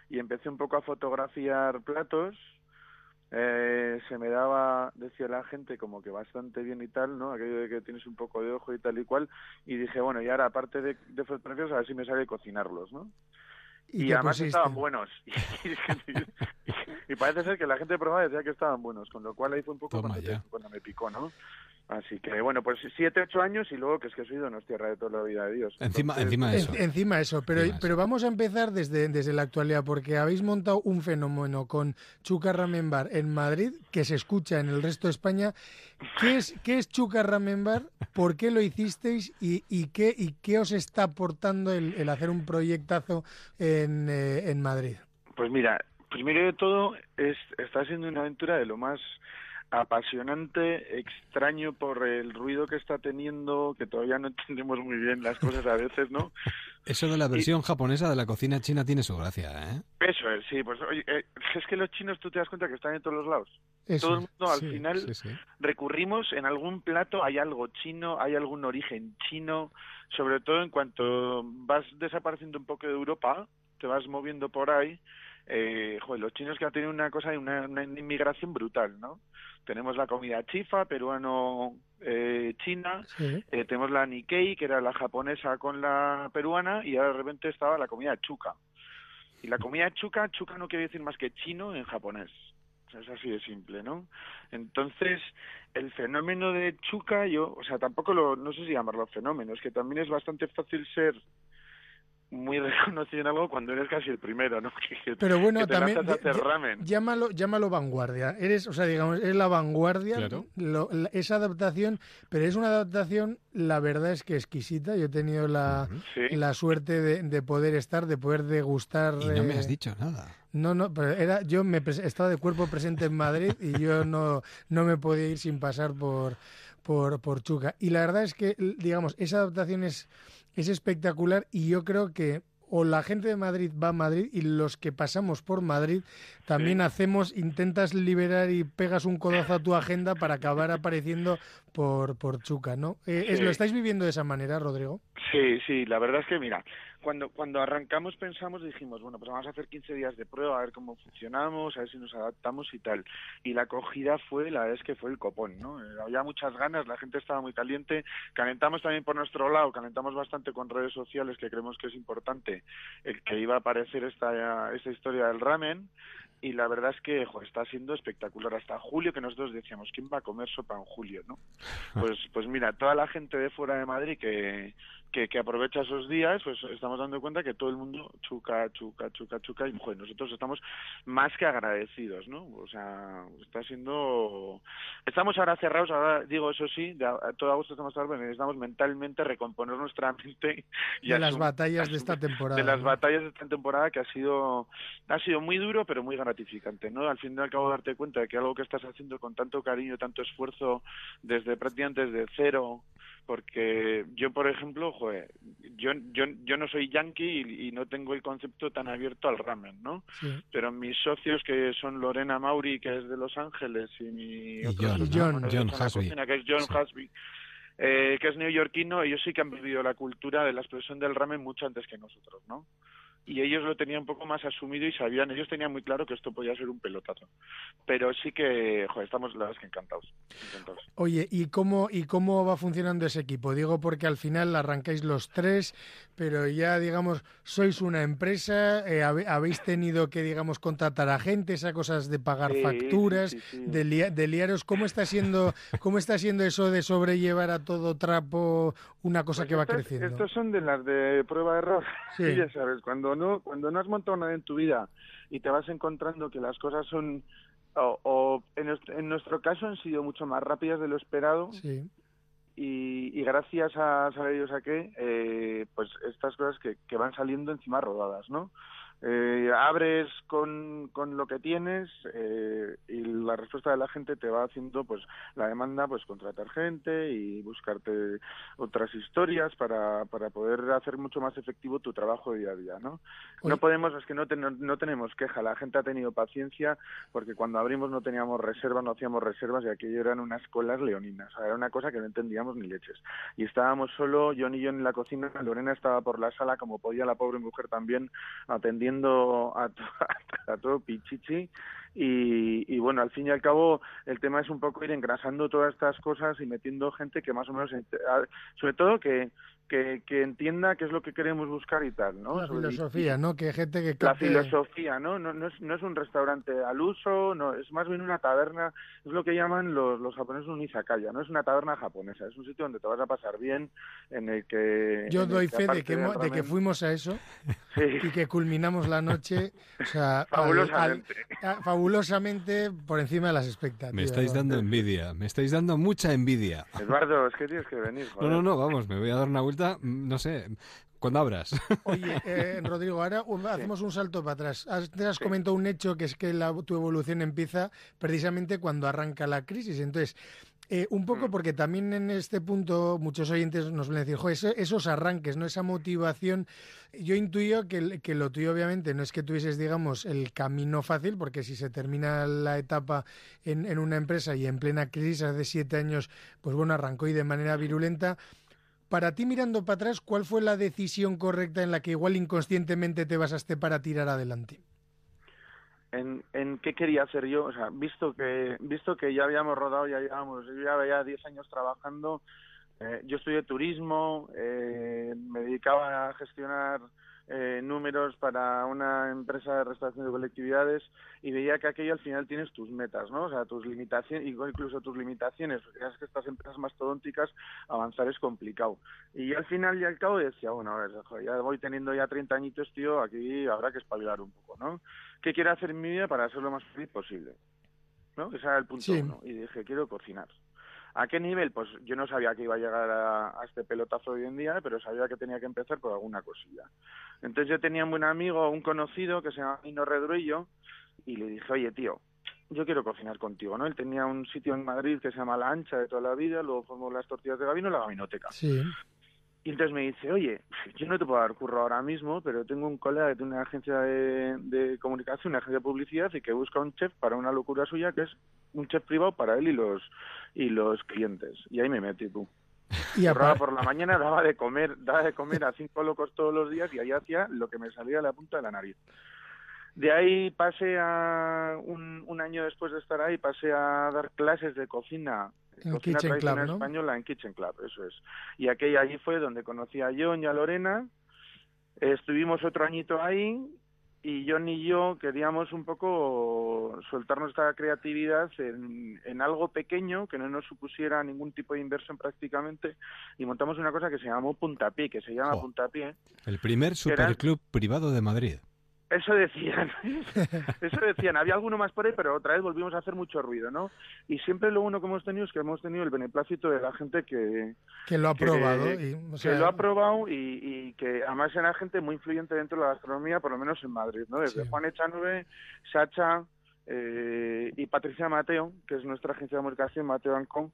Y empecé un poco a fotografiar platos, eh, se me daba, decía la gente, como que bastante bien y tal, ¿no? Aquello de que tienes un poco de ojo y tal y cual, y dije, bueno, y ahora aparte de, de fotografiarlos, a ver si me sale cocinarlos, ¿no? ¿Y además pusiste? estaban buenos. *laughs* Y, y parece ser que la gente probaba y decía que estaban buenos, con lo cual ahí fue un poco cuando, te- cuando me picó, ¿no? Así que bueno, pues siete, ocho años y luego que es que soy de tierra de toda la vida de Dios. Encima, Entonces, encima de eso. En- encima eso, pero, Encima pero vamos a empezar desde, desde la actualidad, porque habéis montado un fenómeno con Chuca Ramen Bar en Madrid que se escucha en el resto de España. ¿Qué es, qué es Chuca Ramen Bar? ¿Por qué lo hicisteis? ¿Y, y, qué, y qué os está aportando el, el hacer un proyectazo en, eh, en Madrid? Pues mira, primero de todo, es, está siendo una aventura de lo más apasionante, extraño por el ruido que está teniendo, que todavía no *laughs* entendemos muy bien las cosas a veces, ¿no? Eso de la versión japonesa de la cocina china tiene su gracia, ¿eh? Eso es, sí, pues oye, eh, es que los chinos tú te das cuenta que están en todos los lados. Eso Todo el mundo al sí, final sí, sí. recurrimos en algún plato, hay algo chino, hay algún origen chino, sobre todo en cuanto vas desapareciendo un poco de Europa, te vas moviendo por ahí, eh, joder, los chinos que han tenido una cosa, una, una inmigración brutal, ¿no? Tenemos la comida chifa, peruano, eh, china, Sí. eh, tenemos la Nikkei, que era la japonesa con la peruana, y ahora de repente estaba la comida chuca. Y la comida chuca, chuca no quiere decir más que chino en japonés. Es así de simple, ¿no? Entonces, el fenómeno de chuca, yo, o sea, tampoco lo, no sé si llamarlo fenómeno, es que también es bastante fácil ser muy *laughs* reconocido en algo cuando eres casi el primero, ¿no? *laughs* Que- Pero bueno, que te también lanzas a hacer ramen. llámalo, llámalo vanguardia. Eres, o sea, digamos, es la vanguardia, Claro. lo- la- esa adaptación, pero es una adaptación, la verdad es que exquisita. Yo he tenido la, Sí. la suerte de, de poder estar, de poder degustar. Y no me eh, has dicho nada. No, no, pero era, yo me estaba de cuerpo presente en Madrid y yo no, no me podía ir sin pasar por, por, por Chuca. Y la verdad es que, digamos, esa adaptación es, es espectacular y yo creo que o la gente de Madrid va a Madrid y los que pasamos por Madrid también hacemos, intentas liberar y pegas un codazo a tu agenda para acabar *laughs* apareciendo por, por Chuca, ¿no? Eh, Sí. ¿Lo estáis viviendo de esa manera, Rodrigo? Sí, sí, la verdad es que mira, cuando cuando arrancamos pensamos dijimos, bueno, pues vamos a hacer 15 días de prueba, a ver cómo funcionamos, a ver si nos adaptamos y tal. Y la acogida fue, la verdad es que fue el copón, ¿no? Eh, Había muchas ganas, la gente estaba muy caliente, calentamos también por nuestro lado, calentamos bastante con redes sociales, que creemos que es importante, el que iba a aparecer esta, esta historia del ramen. Y la verdad es que jo, está siendo espectacular. Hasta julio que nosotros decíamos, ¿quién va a comer sopa en julio? ¿no? Pues, pues mira, toda la gente de fuera de Madrid que, que, que aprovecha esos días, pues estamos dando cuenta que todo el mundo chuca, chuca, chuca, chuca, y nosotros estamos más que agradecidos, ¿no? O sea, está siendo... Estamos ahora cerrados, ahora digo eso sí, de a, todo agosto estamos cerrados, necesitamos mentalmente recomponer nuestra mente y De las batallas de esta temporada. de las ¿no? batallas de esta temporada que ha sido ha sido muy duro pero muy gratificante no al fin y al cabo darte cuenta de que algo que estás haciendo con tanto cariño tanto esfuerzo desde prácticamente desde cero porque yo por ejemplo joder, yo yo yo no soy yankee y, y no tengo el concepto tan abierto al ramen no Sí. pero mis socios que son Lorena Mauri que es de Los Ángeles y mi otro John, socio, Hasby. Cocina, que es John Sí. Hasby eh, que es neoyorquino, ellos sí que han vivido la cultura de la explosión del ramen mucho antes que nosotros, ¿no? Y ellos lo tenían un poco más asumido y sabían, ellos tenían muy claro que esto podía ser un pelotazo. Pero sí que, joder, estamos la verdad es que encantados. encantados. Oye, ¿y cómo, ¿y cómo va funcionando ese equipo? Digo porque al final arrancáis los tres, pero ya, digamos, sois una empresa, eh, habéis tenido que, digamos, contratar a gente, esas cosas de pagar Sí, facturas, sí, sí, sí. De, lia- de liaros. ¿Cómo está, siendo, ¿Cómo está siendo eso de sobrellevar a todo trapo una cosa que va creciendo? Estos son de las de prueba de error. Sí. *laughs* ya sabes, cuando no, cuando no has montado nada en tu vida y te vas encontrando que las cosas son, o, o en, nuestro, en nuestro caso han sido mucho más rápidas de lo esperado, Sí. y, y gracias a saber Dios a qué, eh, pues estas cosas que, que van saliendo encima rodadas, ¿no? Eh, abres con, con lo que tienes eh, y la respuesta de la gente te va haciendo pues la demanda pues contratar gente y buscarte otras historias para, para poder hacer mucho más efectivo tu trabajo día a día no no podemos es que no, ten- no tenemos queja la gente ha tenido paciencia porque cuando abrimos no teníamos reservas no hacíamos reservas y aquello eran unas colas leoninas o sea, era una cosa que no entendíamos ni leches. Y estábamos solo John y yo en la cocina Lorena estaba por la sala como podía la pobre mujer también atendiendo a, *laughs* a todo pichichi y, y bueno, al fin y al cabo el tema es un poco ir engrasando todas estas cosas y metiendo gente que más o menos, sobre todo que, que, que entienda qué es lo que queremos buscar y tal, ¿no? La Sobre- filosofía, ¿no? Que gente que la filosofía, ¿no? No, no, es, no es un restaurante al uso, no es más bien una taberna, es lo que llaman los, los japoneses un izakaya, no es una taberna japonesa, es un sitio donde te vas a pasar bien, en el que... Yo doy fe de que, de que fuimos a eso *laughs* y que culminamos la noche o sea, *laughs* Fabulosamente. por encima de las expectativas. Me estáis ¿no? dando envidia, me estáis dando mucha envidia. Eduardo, es que tienes que venir, No, joder. no, no, vamos, me voy a dar una vuelta, mm, no sé, cuando abras. *laughs* Oye, eh, Rodrigo, ahora un- hacemos un salto para atrás. Te has comentado un hecho que es que la- tu evolución empieza precisamente cuando arranca la crisis. Entonces, eh, un Mm. poco porque también en este punto muchos oyentes nos van a decir, "Jo, ese- esos arranques, no esa motivación. Yo intuyo que, que lo tuyo obviamente no es que tuvieses, digamos, el camino fácil, porque si se termina la etapa en, en una empresa y en plena crisis hace siete años, pues bueno, arrancó y de manera virulenta. Para ti, mirando para atrás, ¿cuál fue la decisión correcta en la que igual inconscientemente te basaste para tirar adelante? En, en qué quería hacer yo, o sea, visto que visto que ya habíamos rodado, ya llevábamos, yo ya había 10 años trabajando, eh, yo estudié turismo, eh, me dedicaba a gestionar eh, números para una empresa de restauración de colectividades y veía que aquello al final tienes tus metas, ¿no? O sea, tus limitaciones, incluso tus limitaciones, porque sabes que estas empresas mastodónticas avanzar es complicado. Y al final y al cabo decía, bueno, a ver, joder, ya voy teniendo ya 30 añitos, tío, aquí habrá que espabilar un poco, ¿no? ¿Qué quiero hacer en mi vida para ser lo más feliz posible? ¿No? Ese era el punto Sí. uno. Y dije, quiero cocinar. ¿A qué nivel? Pues yo no sabía que iba a llegar a, a este pelotazo hoy en día, pero sabía que tenía que empezar por alguna cosilla. Entonces yo tenía un buen amigo, un conocido que se llama Nino Redruello, y le dije, oye, tío, yo quiero cocinar contigo, ¿no? Él tenía un sitio en Madrid que se llama La Ancha de toda la vida, luego formó las tortillas de Gabino y la Gabinoteca. Sí. Y entonces me dice, oye, yo no te puedo dar curro ahora mismo, pero tengo un colega que tiene una agencia de, de comunicación, una agencia de publicidad y que busca un chef para una locura suya que es un chef privado para él y los y los clientes. Y ahí me metí tú. Y Curraba apar- por la mañana daba de comer, daba de comer a cinco locos todos los días y ahí hacía lo que me salía de la punta de la nariz. De ahí pasé a un, un año después de estar ahí pasé a dar clases de cocina, En cocina Kitchen Club, ¿no? española en Kitchen Club, eso es. Y aquella allí fue donde conocí a John y a Lorena. Estuvimos otro añito ahí y John y yo queríamos un poco soltar nuestra creatividad en, en algo pequeño que no nos supusiera ningún tipo de inversión prácticamente y montamos una cosa que se llamó Puntapié, que se llama. Puntapié. El primer Era- superclub privado de Madrid. Eso decían, *laughs* eso decían. Había alguno más por ahí, pero otra vez volvimos a hacer mucho ruido, ¿no? Y siempre lo bueno que hemos tenido es que hemos tenido el beneplácito de la gente que... Que lo ha que- probado. y, o que lo ha probado y, y que además era gente muy influyente dentro de la gastronomía, por lo menos en Madrid, ¿no? Desde Sí. Juan Echanove, Sacha eh, y Patricia Mateo, que es nuestra agencia de comunicación, Mateo Ancon,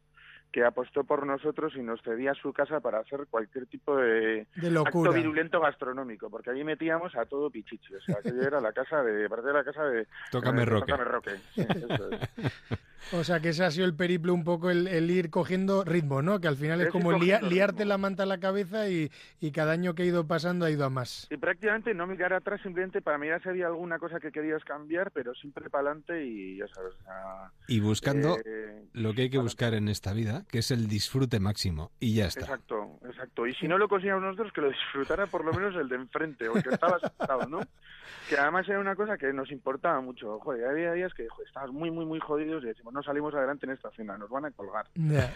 que apostó por nosotros y nos cedía su casa para hacer cualquier tipo de, De locura. acto virulento gastronómico, porque allí metíamos a todo pichichi, o sea, que era la casa de, parecía la casa de... *laughs* Tócame eh, roque. Tócame roque, sí, eso es. *laughs* O sea, que ese ha sido el periplo un poco el, el ir cogiendo ritmo, ¿no? Que al final es como lia- liarte la manta a la cabeza y, y cada año que ha ido pasando ha ido a más. Y prácticamente no mirar atrás, simplemente para mirar si había alguna cosa que querías cambiar, pero siempre para adelante y ya sabes. o sea, Y buscando eh, lo que hay que buscar en esta vida, que es el disfrute máximo. Y ya está. Exacto, exacto. Y si no lo conseguíamos nosotros, que lo disfrutara por lo menos el de enfrente o el que estaba sentado, ¿no? Que además era una cosa que nos importaba mucho. Joder, había días que joder, estábamos muy, muy, muy jodidos y decimos, no salimos adelante en esta cena, nos van a colgar. Ya.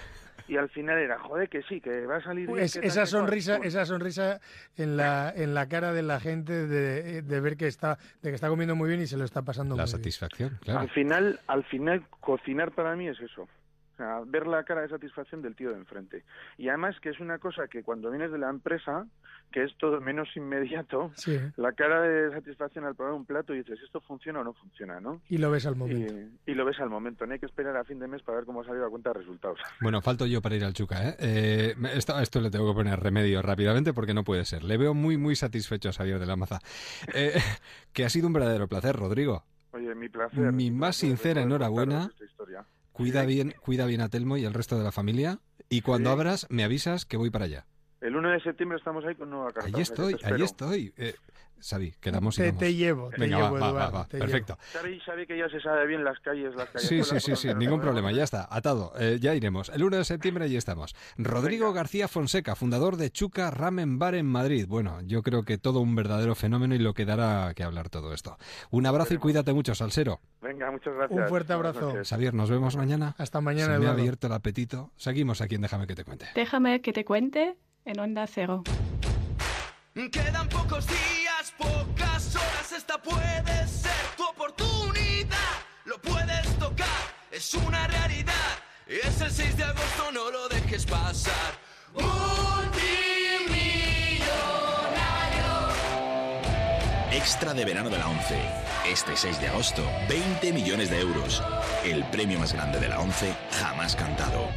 Y al final era, joder, que sí, que va a salir bien. Pues tal, esa sonrisa, Pues, esa sonrisa en la, en la cara de la gente de, de ver que está, de que está comiendo muy bien y se lo está pasando La muy bien. satisfacción, claro. Al final, al final, cocinar para mí es eso. O sea, ver la cara de satisfacción del tío de enfrente. Y además que es una cosa que cuando vienes de la empresa, que es todo menos *laughs* inmediato, Sí. la cara de satisfacción al probar un plato y dices, ¿esto funciona o no funciona? ¿no? Y lo ves al momento. Y, y lo ves al momento. No hay que esperar a fin de mes para ver cómo ha salido la cuenta de resultados. *laughs* Bueno, falto yo para ir al Chuca, ¿eh? Eh, me- esto, esto le tengo que poner remedio rápidamente porque no puede ser. Le veo muy, muy satisfecho a Xavier de la Maza. Eh, *laughs* que ha sido un verdadero placer, Rodrigo. Oye, mi placer. Mi más placer sincera enhorabuena. contaros esta historia. Cuida bien, cuida bien a Telmo y al resto de la familia. Y cuando Sí. abras, me avisas que voy para allá. El 1 de septiembre estamos ahí con nueva carta. Ahí estoy, ahí estoy. Eh, Xavi, quedamos y Te, vamos. te llevo, te Venga, llevo, va, va, Eduardo, va, va. te Perfecto. Sabe, sabe que ya se sabe bien las calles, las calles. Sí, sí, sí, sí, ningún problema, ya está, atado, eh, ya iremos. El 1 de septiembre allí estamos. Rodrigo García Fonseca, fundador de Chuca Ramen Bar en Madrid. Bueno, yo creo que todo un verdadero fenómeno y lo que dará que hablar todo esto. Un abrazo y cuídate mucho, Salsero. Venga, muchas gracias. Un fuerte abrazo. Xavier, nos vemos mañana. Hasta mañana, Se me ha abierto el apetito. Seguimos aquí en Déjame que te cuente. Déjame que te cuente en Onda Cero. Quedan pocos días, pocas horas, esta puede ser tu oportunidad. Lo puedes tocar, es una realidad. Es el 6 de agosto, no lo dejes pasar. Multimillonario. Extra de verano de la 11. Este 6 de agosto, 20 millones de euros. El premio más grande de la 11 jamás cantado.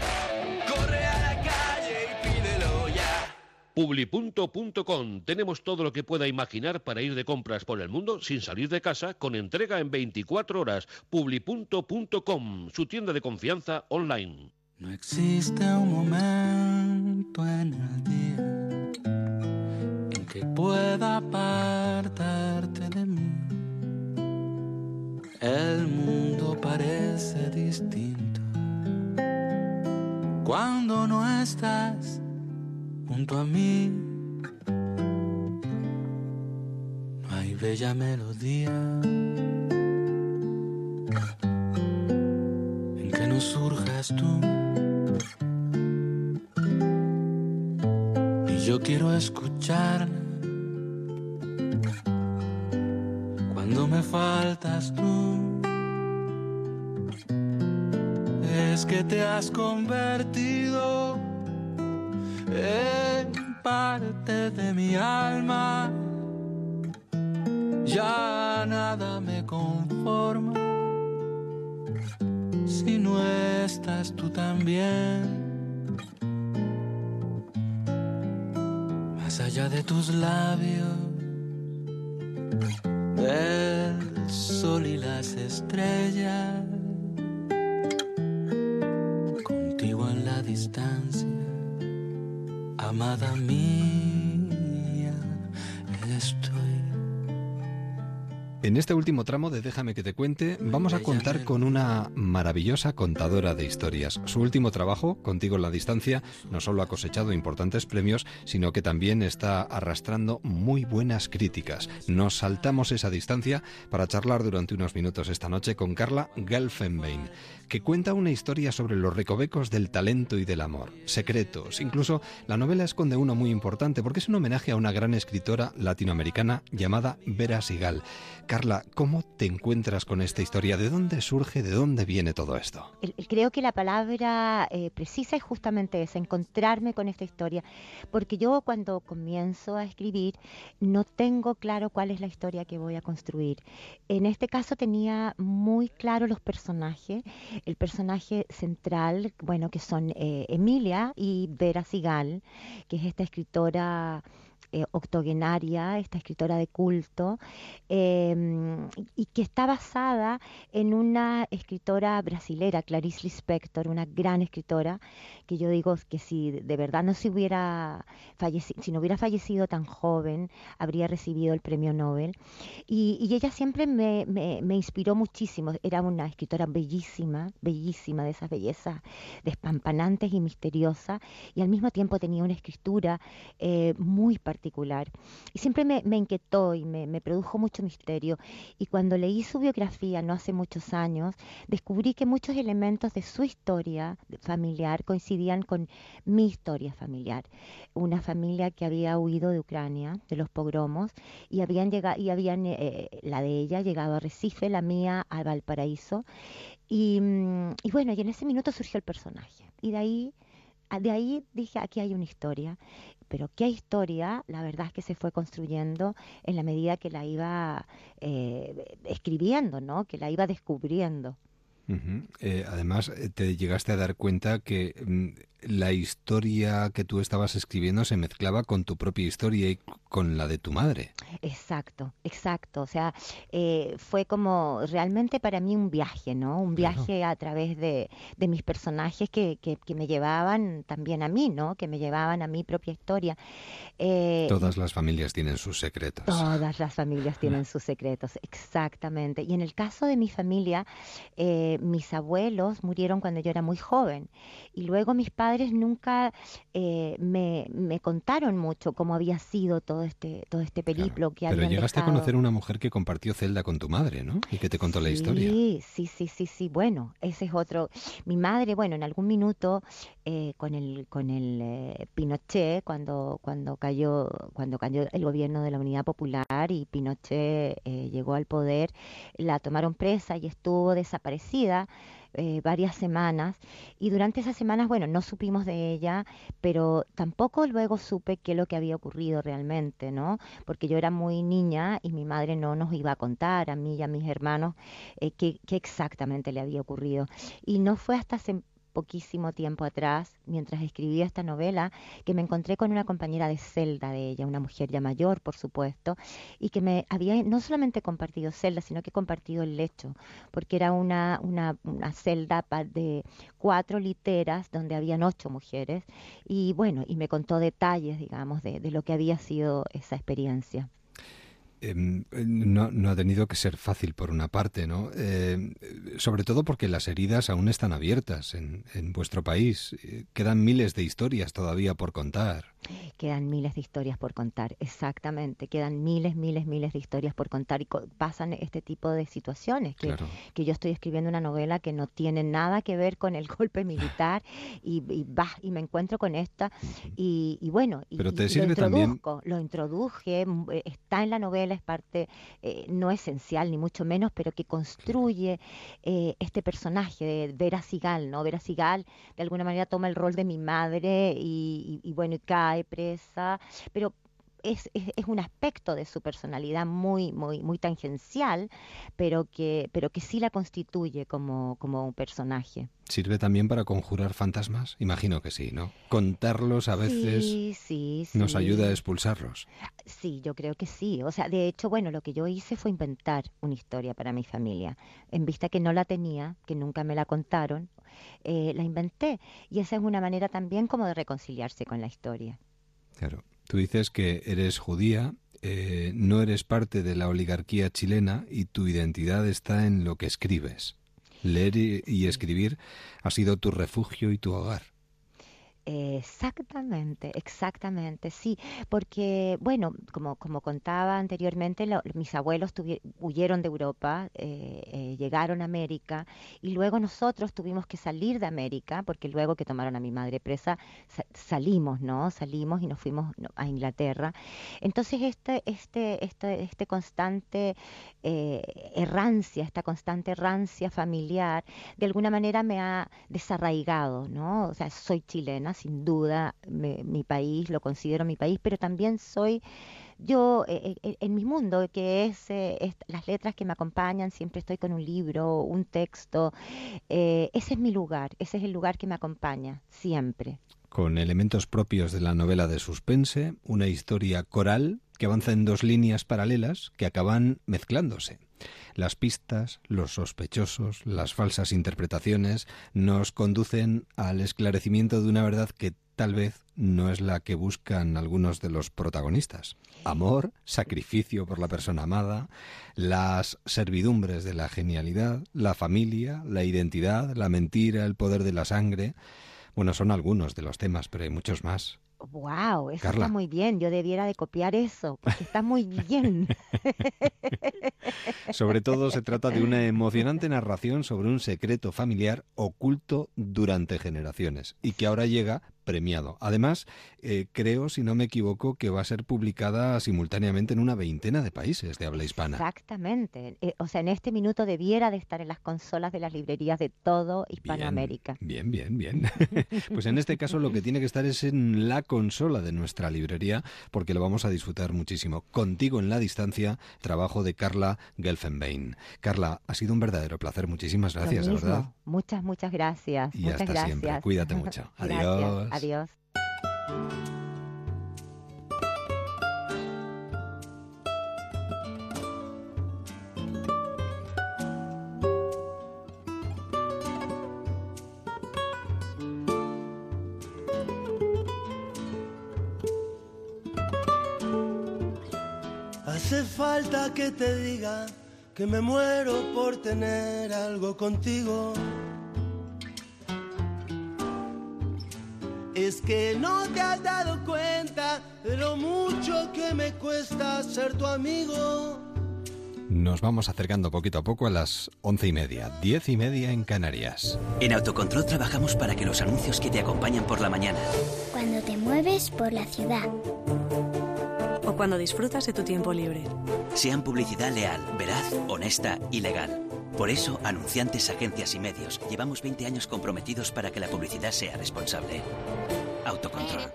Publi.com. Tenemos todo lo que pueda imaginar para ir de compras por el mundo sin salir de casa con entrega en 24 horas. Publi.com, su tienda de confianza online. No existe un momento en el día en que pueda apartarte de mí. El mundo parece distinto cuando no estás junto a mí. bella melodía en que no surjas tú. Y yo quiero escuchar cuando me faltas tú. Es que te has convertido en parte de mi alma. Ya nada me conforma si no estás tú también. Más allá de tus labios, del sol y las estrellas, contigo en la distancia amada mía, estoy. En este último tramo de Déjame que te cuente, vamos a contar con una maravillosa contadora de historias. Su último trabajo, Contigo en la Distancia, no solo ha cosechado importantes premios, sino que también está arrastrando muy buenas críticas. Nos saltamos esa distancia para charlar durante unos minutos esta noche con Carla Gelfenbein, que cuenta una historia sobre los recovecos del talento y del amor, secretos. Incluso la novela esconde uno muy importante porque es un homenaje a una gran escritora latinoamericana llamada Vera Sigal. Carla, ¿cómo te encuentras con esta historia? ¿De dónde surge, de dónde viene todo esto? Creo que la palabra eh, precisa es justamente esa, encontrarme con esta historia, porque yo cuando comienzo a escribir no tengo claro cuál es la historia que voy a construir. En este caso tenía muy claro los personajes, el personaje central, bueno, que son eh, Emilia y Vera Sigal, que es esta escritora eh, octogenaria, esta escritora de culto, eh, y que está basada en una escritora brasilera, Clarice Lispector, una gran escritora, que yo digo que si de verdad no se hubiera fallecido, si no hubiera fallecido tan joven, habría recibido el premio Nobel. Y, ella siempre me, me- me inspiró muchísimo. Era una escritora bellísima, bellísima, de esas bellezas despampanantes y misteriosas, y al mismo tiempo tenía una escritura eh, muy particular. Y siempre me, inquietó y me, produjo mucho misterio. Y cuando leí su biografía, no hace muchos años, descubrí que muchos elementos de su historia familiar coincidían con mi historia familiar. Una familia que había huido de Ucrania, de los pogromos, y habían llegado, y habían, eh, la de ella, llegado a Recife, la mía a Valparaíso. Y, mm, y bueno, y en ese minuto surgió el personaje. Y de ahí, de ahí dije, aquí hay una historia. Pero qué historia, la verdad es que se fue construyendo en la medida que la iba eh, escribiendo, ¿no? Que la iba descubriendo. Eh, además, eh, te llegaste a dar cuenta que mm, la historia que tú estabas escribiendo se mezclaba con tu propia historia y con la de tu madre. Exacto, exacto. O sea, eh, fue como realmente para mí un viaje, ¿no? Un Claro. viaje a través de, de mis personajes que, que, que me llevaban también a mí, ¿no? Que me llevaban a mi propia historia. Eh, Todas las familias tienen sus secretos. Todas las familias tienen sus secretos, exactamente. Y en el caso de mi familia, eh, mis abuelos murieron cuando yo era muy joven. Y luego mis padres nunca eh, me, me contaron mucho cómo había sido todo este, todo este periplo que Pero llegaste a conocer una mujer que compartió celda con tu madre, ¿no? Y que te contó la historia. Sí, sí, sí, sí, sí. Bueno, ese es otro. Mi madre, bueno, en algún minuto eh, con el con el eh, Pinochet, cuando cuando cayó cuando cayó el gobierno de la Unidad Popular y Pinochet eh, llegó al poder, la tomaron presa y estuvo desaparecida. Eh, varias semanas y durante esas semanas, bueno, no supimos de ella, pero tampoco luego supe qué es lo que había ocurrido realmente, ¿no? Porque yo era muy niña y mi madre no nos iba a contar a mí y a mis hermanos eh, qué, qué exactamente le había ocurrido. Y no fue hasta poquísimo tiempo atrás, mientras escribía esta novela, que me encontré con una compañera de celda de ella, una mujer ya mayor, por supuesto, y que me había no solamente compartido celda, sino que compartido el lecho, porque era una, una, una celda de cuatro literas donde habían ocho mujeres, y bueno, y me contó detalles, digamos, de, de lo que había sido esa experiencia. Em, no, no ha tenido que ser fácil por una parte, ¿no? Em, sobre todo porque las heridas aún están abiertas en, en vuestro país. Eh, Quedan miles de historias todavía por contar. Quedan miles de historias por contar, exactamente. Quedan miles, miles, miles de historias por contar y pasan este tipo de situaciones. Que, que yo estoy escribiendo una novela que no tiene nada que ver con el *laughs* golpe militar y, y, y me encuentro con esta y, bueno, Pero te lo introduzco, también. lo introduje, m- eh, está en la novela, es parte eh, no esencial ni mucho menos, pero que construye eh, este personaje de Vera Sigal, ¿no? Vera Sigal de alguna manera toma el rol de mi madre y, y- y bueno, y cae presa, pero es, es, es un aspecto de su personalidad muy, muy, muy tangencial, pero que, pero que sí la constituye como, como un personaje. ¿Sirve también para conjurar fantasmas? Imagino que sí, ¿no? Contarlos a veces Sí, sí, nos ayuda a expulsarlos. Sí, yo creo que sí. O sea, de hecho, bueno, lo que yo hice fue inventar una historia para mi familia. En vista que no la tenía, que nunca me la contaron, eh, la inventé. Y esa es una manera también como de reconciliarse con la historia. Claro. Tú dices que eres judía, eh, no eres parte de la oligarquía chilena y tu identidad está en lo que escribes. Leer y, y escribir ha sido tu refugio y tu hogar. Exactamente, exactamente, sí, porque, bueno, como, como contaba anteriormente, lo- mis abuelos huyeron de Europa, eh, eh, llegaron a América y luego nosotros tuvimos que salir de América, porque luego que tomaron a mi madre presa, sa- salimos, ¿no? Salimos y nos fuimos a Inglaterra. Entonces, este, este, este, este constante eh, errancia, esta constante errancia familiar, de alguna manera me ha desarraigado, ¿no? O sea, soy chilena, sin duda, me- mi país, lo considero mi país, pero también soy yo eh, en mi mundo, que es, eh, es las letras que me acompañan, siempre estoy con un libro, un texto, eh, ese es mi lugar, ese es el lugar que me acompaña, siempre. Con elementos propios de la novela de suspense, una historia coral que avanza en dos líneas paralelas que acaban mezclándose. Las pistas, los sospechosos, las falsas interpretaciones nos conducen al esclarecimiento de una verdad que tal vez no es la que buscan algunos de los protagonistas. Amor, sacrificio por la persona amada, las servidumbres de la genialidad, la familia, la identidad, la mentira, el poder de la sangre. Bueno, son algunos de los temas, pero hay muchos más. Wow, eso Carla. está muy bien. Yo debiera de copiar eso, porque está muy bien. *laughs* Sobre todo se trata de una emocionante narración sobre un secreto familiar oculto durante generaciones y que ahora llega premiado. Además, eh, creo, si no me equivoco, que va a ser publicada simultáneamente en una veintena de países de habla hispana. Exactamente. Eh, o sea, en este minuto debiera de estar en las consolas de las librerías de todo Hispanoamérica. Bien, bien, bien. *laughs* pues en este *laughs* caso lo que tiene que estar es en la consola de nuestra librería porque lo vamos a disfrutar muchísimo. Contigo en la distancia, trabajo de Carla Gelfenbein. Carla, ha sido un verdadero placer. Muchísimas gracias, de verdad. Muchas, muchas gracias. Y muchas hasta gracias. siempre. Cuídate mucho. *laughs* Gracias. Adiós. Hace falta que te diga que me muero por tener algo contigo. Es que no te has dado cuenta de lo mucho que me cuesta ser tu amigo. Nos vamos acercando poquito a poco a las once y media, diez y media en Canarias. En Autocontrol trabajamos para que los anuncios que te acompañan por la mañana Cuando te mueves por la ciudad. O cuando disfrutas de tu tiempo libre. sean publicidad leal, veraz, honesta y legal. Por eso, anunciantes, agencias y medios, llevamos 20 años comprometidos para que la publicidad sea responsable. Autocontrol.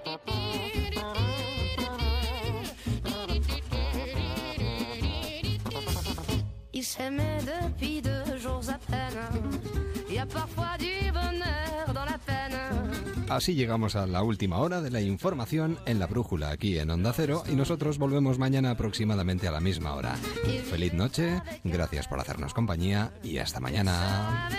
Así llegamos a la última hora de la información en la brújula aquí en Onda Cero y nosotros volvemos mañana aproximadamente a la misma hora. Feliz noche, gracias por hacernos compañía y hasta mañana.